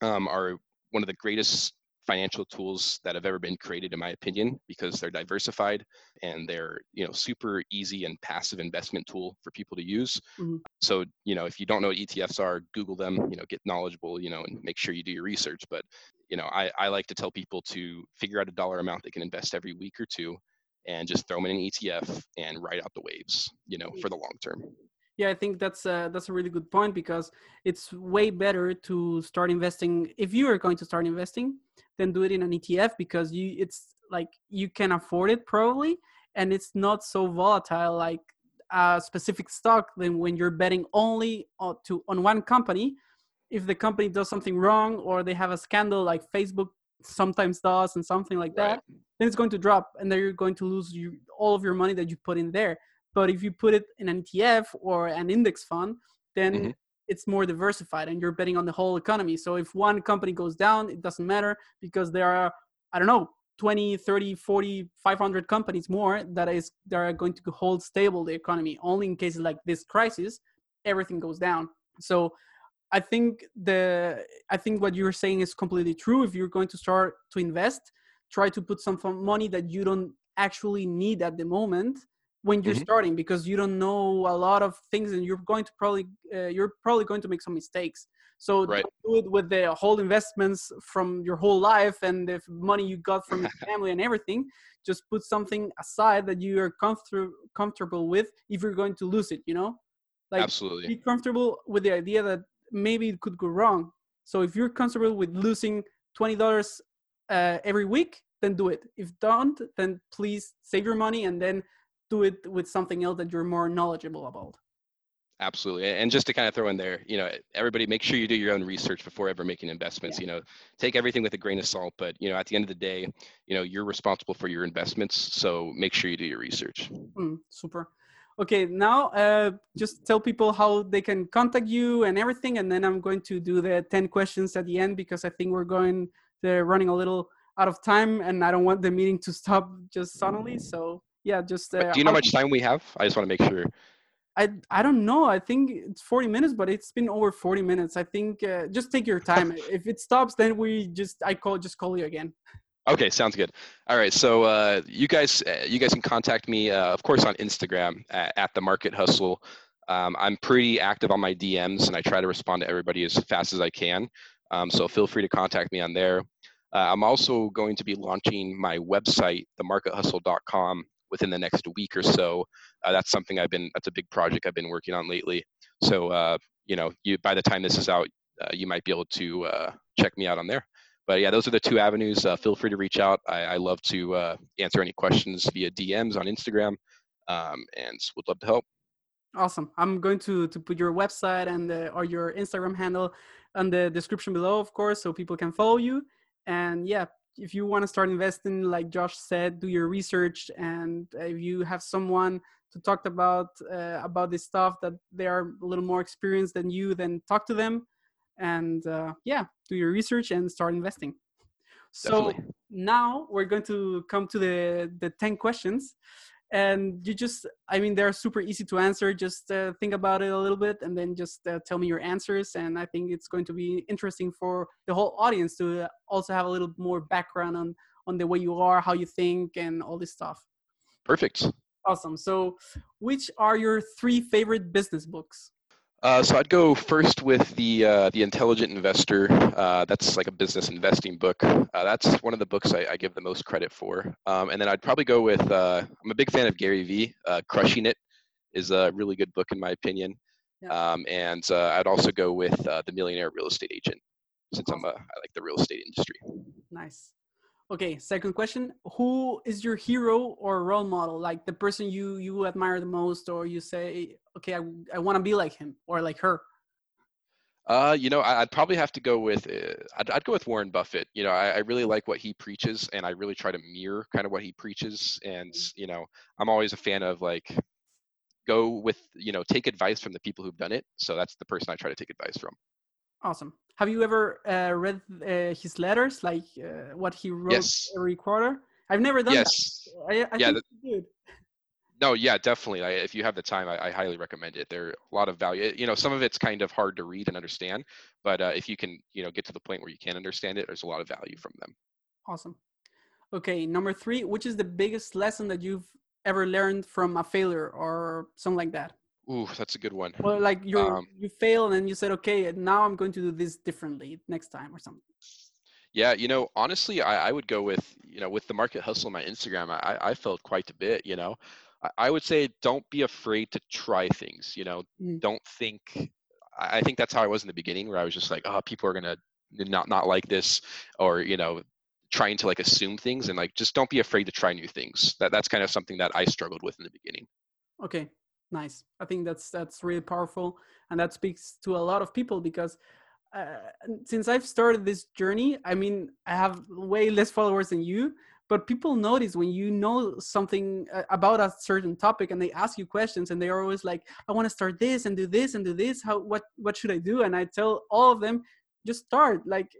um, are one of the greatest financial tools that have ever been created in my opinion because they're diversified and they're you know super easy and passive investment tool for people to use. Mm-hmm. so you know if you don't know what etfs are google them you know get knowledgeable you know and make sure you do your research. But you know i, I like to tell people to figure out a dollar amount they can invest every week or two and just throw them in an etf and ride out the waves you know for the long term yeah, I think that's a, that's a really good point because it's way better to start investing if you are going to start investing, then do it in an ETF because you it's like you can afford it probably and it's not so volatile like a specific stock than when you're betting only on, to on one company. If the company does something wrong or they have a scandal like Facebook sometimes does and something like that, right. then it's going to drop and then you're going to lose you, all of your money that you put in there. But if you put it in an ETF or an index fund, then mm-hmm. it's more diversified and you're betting on the whole economy. So if one company goes down, it doesn't matter because there are, I don't know, 20, 30, 40, 500 companies more that is that are going to hold stable the economy. Only in cases like this crisis, everything goes down. So I think the I think what you're saying is completely true. If you're going to start to invest, try to put some money that you don't actually need at the moment when you're mm-hmm. starting because you don't know a lot of things and you're going to probably uh, you're probably going to make some mistakes. So right. do it with the whole investments from your whole life and the money you got from your family and everything. Just put something aside that you are comfortable comfortable with if you're going to lose it you know? Like absolutely. be comfortable with the idea that maybe it could go wrong. So if you're comfortable with losing $20 uh, every week then do it. If don't then please save your money and then do it with something else that you're more knowledgeable about. Absolutely and just to kind of throw in there you know everybody make sure you do your own research before ever making investments yeah. you know take everything with a grain of salt but you know at the end of the day you know you're responsible for your investments so make sure you do your research. Mm, super. Okay now uh, just tell people how they can contact you and everything and then i'm going to do the 10 questions at the end because i think we're going they're running a little out of time and i don't want the meeting to stop just suddenly so yeah, just. Uh, do you know how much time we have? I just want to make sure. I I don't know. I think it's 40 minutes, but it's been over 40 minutes. I think uh, just take your time. if it stops, then we just I call just call you again. Okay, sounds good. All right, so uh, you guys uh, you guys can contact me, uh, of course, on Instagram at, at the Market Hustle. Um, I'm pretty active on my DMs, and I try to respond to everybody as fast as I can. Um, so feel free to contact me on there. Uh, I'm also going to be launching my website, themarkethustle.com, within the next week or so. Uh, that's something I've been, that's a big project I've been working on lately. So, uh, you know, you, by the time this is out, uh, you might be able to uh, check me out on there. But yeah, those are the two avenues. Uh, feel free to reach out. I, I love to uh, answer any questions via DMs on Instagram um, and would love to help. Awesome. I'm going to, to put your website and or your Instagram handle on the description below, of course, so people can follow you. And yeah, if you want to start investing, like Josh said, do your research, and if you have someone to talk about uh, about this stuff that they are a little more experienced than you, then talk to them, and uh, yeah, do your research and start investing. So Definitely. now we're going to come to the the ten questions, and you just i mean they're super easy to answer. Just uh, think about it a little bit and then just uh, tell me your answers. And i think it's going to be interesting for the whole audience to also have a little more background on on the way you are how you think and all this stuff. Perfect. Awesome. So which are your three favorite business books uh, so I'd go first with the uh, the Intelligent Investor. Uh, that's like a business investing book. Uh, that's one of the books I, I, give the most credit for. Um, and then I'd probably go with. Uh, I'm a big fan of Gary Vee. Uh, Crushing It is a really good book in my opinion. Yeah. Um, and I'd also go with The Millionaire Real Estate Agent, since. I'm a, I like the real estate industry. Nice. Okay, second question. Who is your hero or role model? Like the person you you admire the most or you say, okay, I, I want to be like him or like her? Uh, you know, I'd probably have to go with uh, I'd, I'd go with Warren Buffett. You know, I, I really like what he preaches, and I really try to mirror kind of what he preaches. And mm-hmm. you know, I'm always a fan of like go with you know take advice from the people who've done it so that's the person i try to take advice from awesome have you ever uh, read uh, his letters like uh, what he wrote yes. every quarter i've never done yes. that I, I yeah good. no yeah definitely I, if you have the time I, I, highly recommend it there are a lot of value you know some of it's kind of hard to read and understand but uh, if you can you know get to the point where you can understand it there's a lot of value from them awesome okay number three which is the biggest lesson that you've ever learned from a failure or something like that? Ooh, that's a good one. Well, like you um, you fail and then you said, okay, now I'm going to do this differently next time or something. Yeah, you know, honestly, I, I would go with you know with the market hustle on my Instagram. I I felt quite a bit. You know, I, I would say don't be afraid to try things. You know, mm. don't think. I think that's how I was in the beginning, where I was just like, oh, people are gonna not not like this, or you know, trying to like assume things and like just don't be afraid to try new things that that's kind of something that i struggled with in the beginning okay nice. I think that's that's really powerful and that speaks to a lot of people because uh, since i've started this journey i mean i have way less followers than you but people notice when you know something uh, about a certain topic and they ask you questions and they are always like i want to start this and do this and do this. How what what should i do? And i tell all of them just start. Like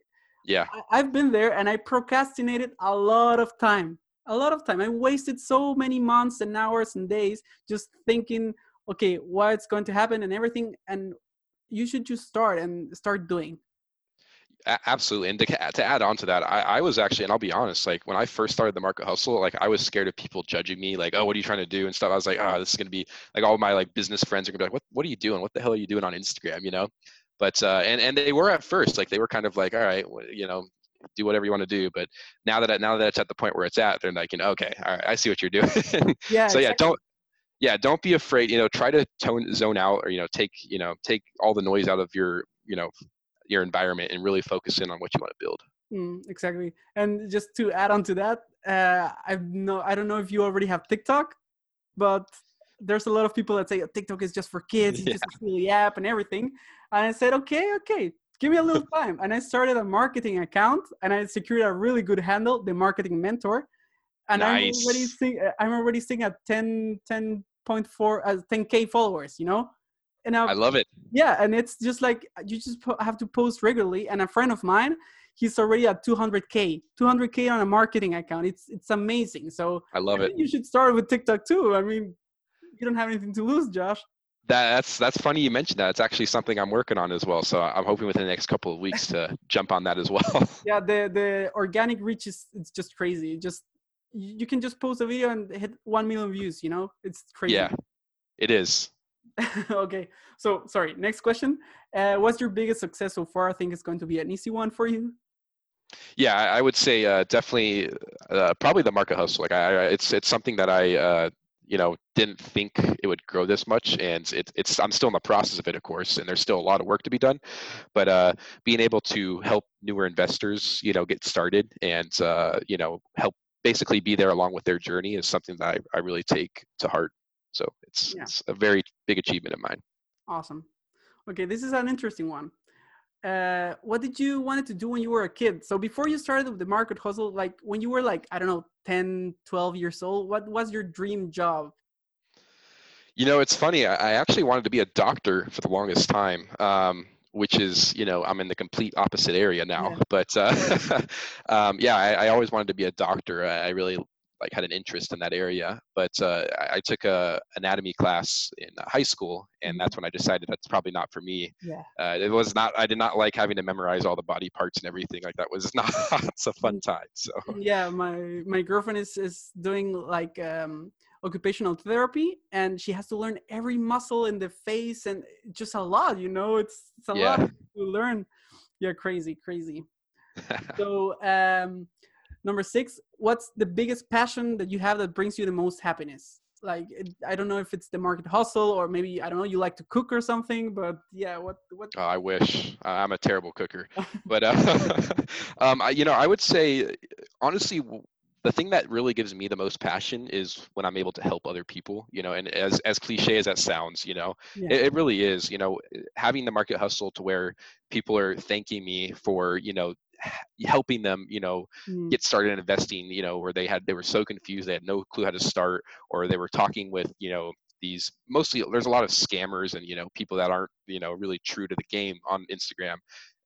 yeah. I, have been there and i procrastinated a lot of time a lot of time. I wasted so many months and hours and days just thinking okay what's going to happen and everything and you should just start and start doing. Absolutely and to, to add on to that I, I was actually and i'll be honest like when i first started the market hustle like i was scared of people judging me like oh what are you trying to do? and stuff. I was like oh this is going to be like all my like business friends are going to be like what, what are you doing? What the hell are you doing on instagram? you know? But uh, and and they were at first like they were kind of like all right you know do whatever you want to do but now that now that it's at the point where it's at they're like you know okay all right i see what you're doing. Yeah so yeah don't yeah don't be afraid you know try to tone zone out or you know take you know take all the noise out of your you know your environment and really focus in on what you want to build. Mm, exactly. And just to add on to that uh, i know i don't know if you already have tiktok but there's a lot of people that say oh, TikTok is just for kids, it's yeah. just a silly app and everything. And I said, okay, okay, give me a little time. And I started a marketing account and I secured a really good handle, the marketing mentor. And nice. I'm already seeing I'm already seeing at 10 10.4 uh, 10k followers, you know? And now, I love it. Yeah, and it's just like you just po- have to post regularly. And a friend of mine, he's already at 200k, 200k on a marketing account. It's it's amazing. So I love I it. You should start with TikTok too. I mean, you don't have anything to lose, Josh. That's that's funny you mentioned that. It's actually something I'm working on as well. So I'm hoping within the next couple of weeks to jump on that as well. yeah, the the organic reach is it's just crazy. Just you can just post a video and hit one million views. You know, it's crazy. Yeah, it is. okay, so sorry. Next question. Uh, what's your biggest success so far? I think it's going to be an easy one for you. Yeah, I would say uh, definitely, uh, probably the market hustle. Like, I, it's it's something that I uh, you know didn't think it would grow this much and it, it's i'm still in the process of it of course and there's still a lot of work to be done but uh, being able to help newer investors you know get started and uh, you know help basically be there along with their journey is something that i, I really take to heart so it's, yeah. it's a very big achievement of mine. Awesome. Okay this is an interesting one uh, what did you wanted to do when you were a kid? So before you started with the market hustle, like when you were like, I don't know, 10, 12 years old, what was your dream job? You know, it's funny. I, actually wanted to be a doctor for the longest time. Um, which is you know i'm in the complete opposite area now yeah. but uh, um, yeah I, I, always wanted to be a doctor I, really like had an interest in that area. But uh, I, I, took a anatomy class in high school, and mm-hmm. that's when I decided that's probably not for me. Yeah. Uh, it was not. I did not like having to memorize all the body parts and everything. Like that was not a fun time. So. Yeah, my my girlfriend is is doing like um, occupational therapy, and she has to learn every muscle in the face, and just a lot. You know, it's, it's a yeah. lot to learn. Yeah, crazy, crazy. so um Number six, what's the biggest passion that you have that brings you the most happiness? Like, I don't know if it's the market hustle or maybe, I don't know, you like to cook or something, but yeah, what, what? Oh, I wish I'm a terrible cooker, but, uh, um, I, you know, I would say, honestly, the thing that really gives me the most passion is when I'm able to help other people, you know, and as, as cliche as that sounds, you know, yeah. it, it, really is, you know, having the market hustle to where people are thanking me for, you know, helping them you know mm. get started in investing you know where they had they were so confused they had no clue how to start or they were talking with you know these mostly there's a lot of scammers and you know people that aren't you know really true to the game on Instagram.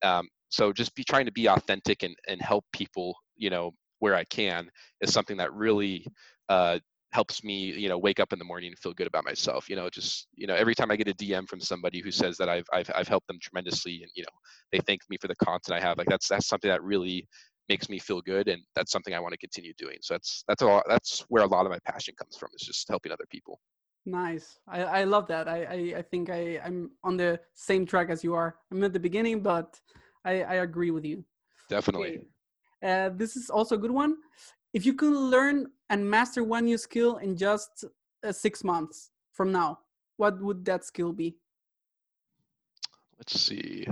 Um, so just be trying to be authentic and, and help people you know where I can is something that really uh, helps me you know wake up in the morning and feel good about myself you know just you know every time i get a dm from somebody who says that i've i've, I've helped them tremendously and you know they thank me for the content i have like that's that's something that really makes me feel good and that's something i want to continue doing. So that's that's a that's where a lot of my passion comes from is just helping other people. Nice. I i love that. I i, I think i i'm on the same track as you are. I'm at the beginning but i i agree with you. Definitely. Okay. uh, this is also a good one. If you could learn and master one new skill in just uh, six months from now, what would that skill be? Let's see.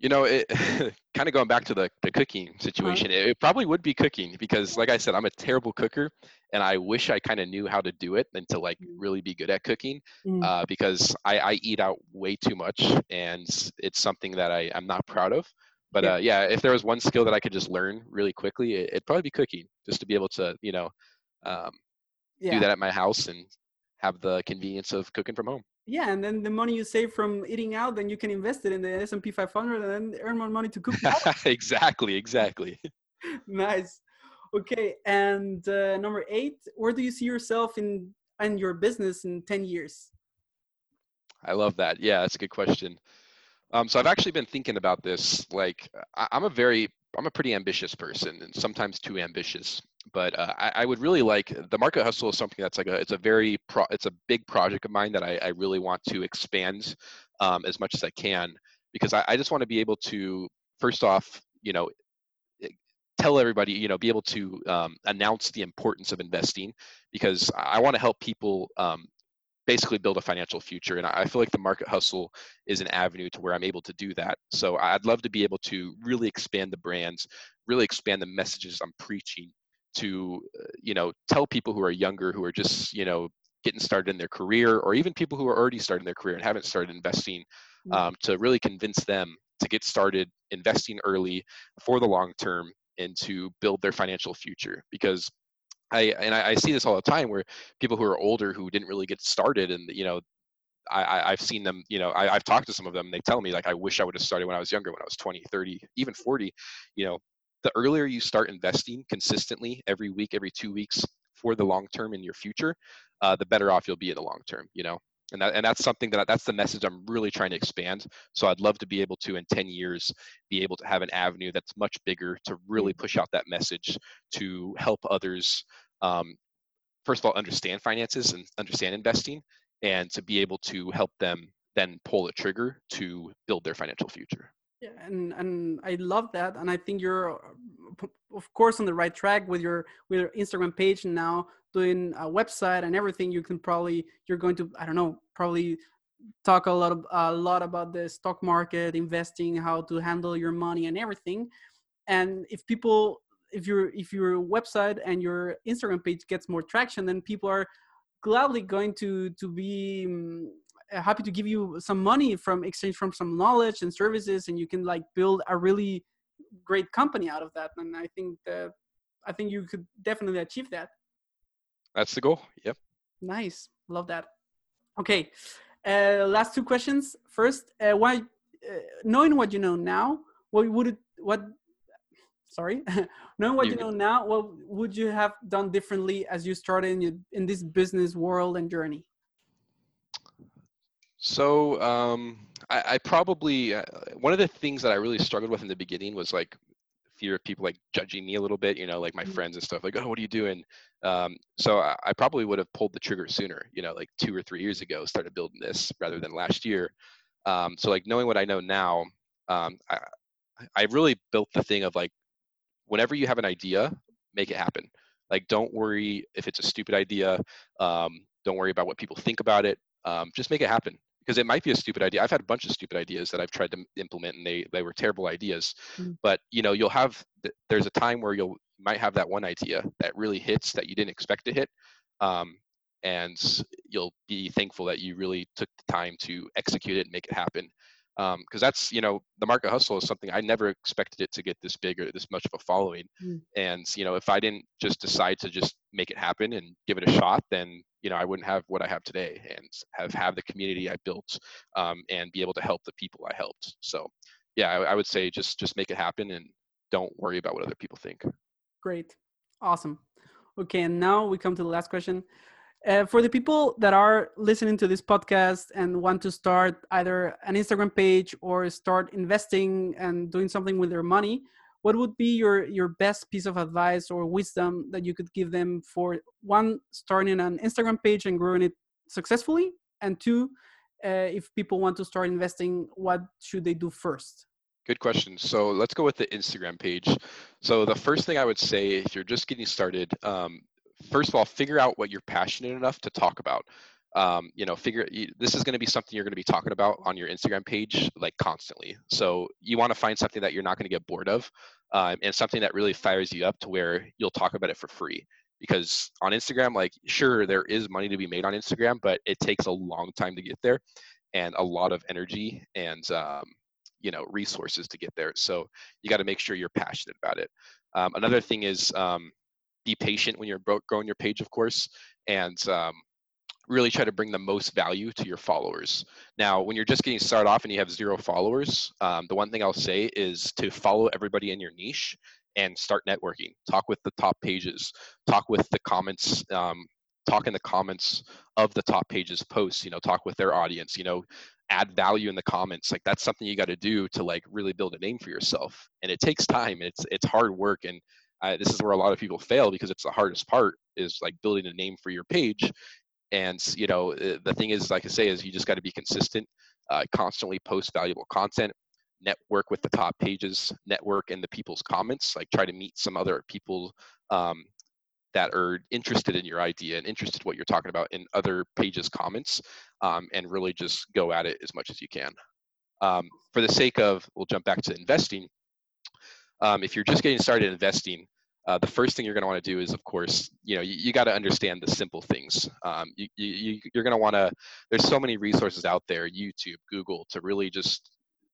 You know, it kind of going back to the, the cooking uh-huh. situation, it, it, probably would be cooking because, like I said, I'm a terrible cooker and I wish I kind of knew how to do it and to like mm-hmm. really be good at cooking mm. uh, because I, I eat out way too much and it's something that I, I'm not proud of. But yeah. Uh, yeah, if there was one skill that I could just learn really quickly, it, would probably be cooking, just to be able to, you know, um, yeah. do that at my house and have the convenience of cooking from home. Yeah, and then the money you save from eating out, then you can invest it in the S and P 500 and then earn more money to cook. exactly, exactly. nice. Okay, and uh, number eight, where do you see yourself in and your business in ten years? I love that. Yeah, that's a good question. Um, so I've actually been thinking about this. Like, I, am a very, I'm a pretty ambitious person, and sometimes too ambitious. But uh, I, I, would really like the market hustle is something that's like a, it's a very, pro, it's a big project of mine that I, I really want to expand um, as much as I can because I, I just want to be able to, first off, you know, eh, tell everybody, you know, be able to um, announce the importance of investing because I want to help people um, basically build a financial future. And I feel like the market hustle is an avenue to where I'm able to do that. So I'd love to be able to really expand the brands, really expand the messages I'm preaching to, uh, you know, tell people who are younger, who are just, you know, getting started in their career, or even people who are already starting their career and haven't started investing, mm. um, to really convince them to get started investing early for the long term and to build their financial future. Because I and I, I, see this all the time where people who are older who didn't really get started and you know I, I've seen them, you know, I, I've talked to some of them. They tell me like, I wish I would have started when I was younger, when I was 20, 30, even 40. You know, the earlier you start investing consistently every week, every two weeks for the long term in your future, uh, the better off you'll be in the long term. You know, and that and that's something that that's the message I'm really trying to expand. So I'd love to be able to in 10 years be able to have an avenue that's much bigger to really push out that message to help others um, first of all understand finances and understand investing and to be able to help them then pull the trigger to build their financial future. Yeah, and and I love that, and I think you're, of course, on the right track with your with your Instagram page and now doing a website and everything. You can probably you're going to I don't know probably talk a lot of, a lot about the stock market, investing, how to handle your money and everything. And if people if your if your website and your Instagram page gets more traction, then people are gladly going to to be um, happy to give you some money from exchange from some knowledge and services, and you can like build a really great company out of that. And I think that I think you could definitely achieve that. That's the goal. Yep. Nice. Love that. Okay. Uh, last two questions. First, uh, why, uh, knowing what you know now, what would it, what sorry knowing what you, you know now what would you have done differently as you started in, in this business world and journey so um, I, I, probably uh, one of the things that I really struggled with in the beginning was like fear of people like judging me a little bit, you know, like my mm-hmm. friends and stuff, like, oh, what are you doing? Um, so I, I, probably would have pulled the trigger sooner, you know, like two or three years ago, started building this rather than last year. Um, so like knowing what I know now, um, I, I really built the thing of like whenever you have an idea, make it happen. Like, don't worry if it's a stupid idea. Um, don't worry about what people think about it. Um, just make it happen because it might be a stupid idea. I've had a bunch of stupid ideas that I've tried to implement and they, they were terrible ideas. Mm-hmm. But you know, you'll have there's a time where you'll might have that one idea that really hits that you didn't expect to hit. Um, and you'll be thankful that you really took the time to execute it and make it happen. because um, that's you know the market hustle is something I never expected it to get this big or this much of a following. Mm. And you know if I didn't just decide to just make it happen and give it a shot, then you know I wouldn't have what I have today and have have the community I built um, and be able to help the people I helped. So yeah, I, I would say just just make it happen and don't worry about what other people think. Great, awesome. Okay, and now we come to the last question. Uh, for the people that are listening to this podcast and want to start either an Instagram page or start investing and doing something with their money, what would be your your best piece of advice or wisdom that you could give them for one starting an Instagram page and growing it successfully, and two, uh, if people want to start investing, what should they do first? Good question. So let's go with the Instagram page. So the first thing I would say, if you're just getting started, um, first of all, figure out what you're passionate enough to talk about. Um, you know, figure this is going to be something you're going to be talking about on your Instagram page like constantly. So you want to find something that you're not going to get bored of, um, and something that really fires you up to where you'll talk about it for free. Because on Instagram, like sure there is money to be made on Instagram, but it takes a long time to get there, and a lot of energy and um, you know resources to get there. So you got to make sure you're passionate about it. Um, another thing is um, be patient when you're growing your page, of course, and um, really try to bring the most value to your followers. Now, when you're just getting started off and you have zero followers, um, the one thing I'll say is to follow everybody in your niche and start networking. Talk with the top pages. Talk with the comments. Um, talk in the comments of the top pages posts. You know, talk with their audience. You know, add value in the comments. Like that's something you got to do to like really build a name for yourself. And it takes time. It's it's hard work and uh, this is where a lot of people fail because it's the hardest part is like building a name for your page and you know uh, the thing is like i say is you just got to be consistent uh, constantly post valuable content network with the top pages network in the people's comments like try to meet some other people um, that are interested in your idea and interested in what you're talking about in other pages comments um, and really just go at it as much as you can. Um, for the sake of we'll jump back to investing. Um, if you're just getting started investing, uh, the first thing you're going to want to do is, of course, you know, you, you got to understand the simple things. Um, you, you, you're going to want to, there's so many resources out there, YouTube, Google, to really just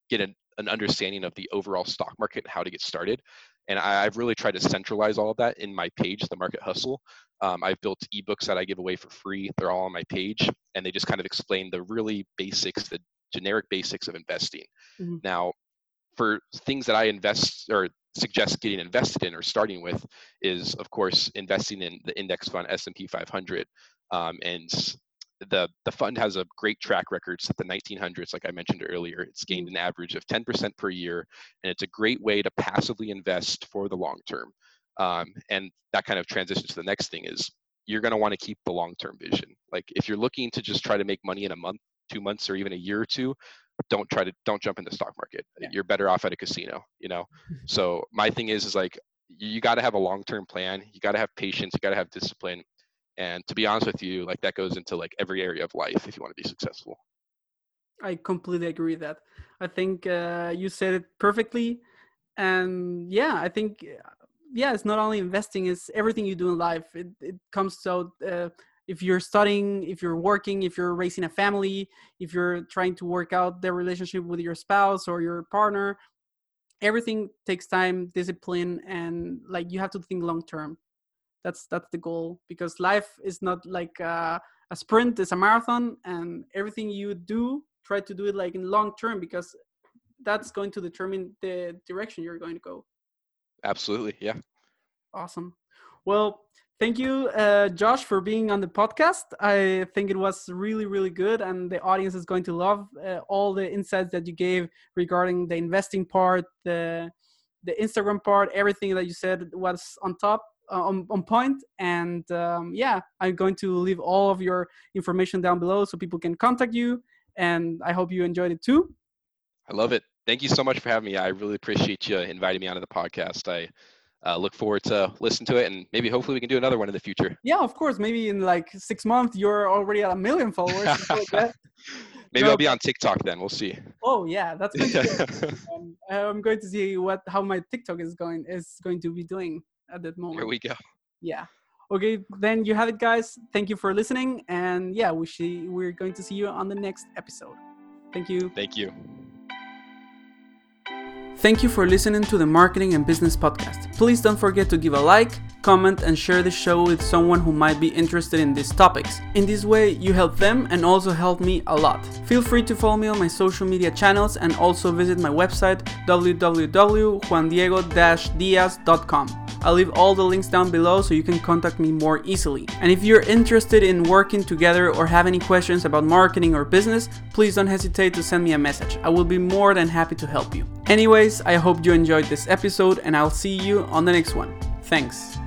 get an, an understanding of the overall stock market and how to get started. And I, have really tried to centralize all of that in my page, The Market Hustle. Um, I've built ebooks that I give away for free. They're all on my page, and they just kind of explain the really basics, the generic basics of investing. Mm-hmm. Now, for things that I invest or suggest getting invested in or starting with is of course investing in the index fund S&P 500 um, and the the fund has a great track record since the 1900s like I mentioned earlier. It's gained an average of 10% per year and it's a great way to passively invest for the long term. Um, and that kind of transitions to the next thing is you're going to want to keep the long term vision. Like if you're looking to just try to make money in a month two months or even a year or two don't try to don't jump in the stock market. Yeah. you're better off at a casino you know? So my thing is is like you got to have a long-term plan. You got to have patience. You got to have discipline. And to be honest with you like that goes into like every area of life if you want to be successful. I completely agree with that. I think uh, you said it perfectly. And yeah i think yeah it's not only investing it's everything you do in life. It, it comes out uh, if you're studying if you're working if you're raising a family if you're trying to work out the relationship with your spouse or your partner everything takes time discipline and like you have to think long term that's that's the goal because life is not like a, a sprint it's a marathon and everything you do try to do it like in long term because that's going to determine the direction you're going to go. Absolutely yeah. Awesome. Well Thank you, uh, Josh, for being on the podcast. I think it was really, really good, and the audience is going to love uh, all the insights that you gave regarding the investing part, the the Instagram part, everything that you said was on top, uh, on, on point. And um, yeah, I'm going to leave all of your information down below so people can contact you. And I hope you enjoyed it too. I love it. Thank you so much for having me. I really appreciate you inviting me onto the podcast. I uh, look forward to listen to it and maybe hopefully we can do another one in the future. Yeah of course. Maybe in like six months you're already at a million followers. Like maybe i'll be on tiktok then. We'll see. Oh yeah. That's good um, i'm going to see what how my tiktok is going is going to be doing at that moment. Here we go. Yeah. Okay then you have it guys. Thank you for listening and yeah we see we're going to see you on the next episode. Thank you. Thank you Thank you for listening to the Marketing and Business Podcast. Please don't forget to give a like, comment, and share the show with someone who might be interested in these topics. In this way, you help them and also help me a lot. Feel free to follow me on my social media channels and also visit my website www.juandiego-diaz.com. I'll leave all the links down below so you can contact me more easily. And if you're interested in working together or have any questions about marketing or business, please don't hesitate to send me a message. I will be more than happy to help you. Anyways, I hope you enjoyed this episode and I'll see you on the next one. Thanks.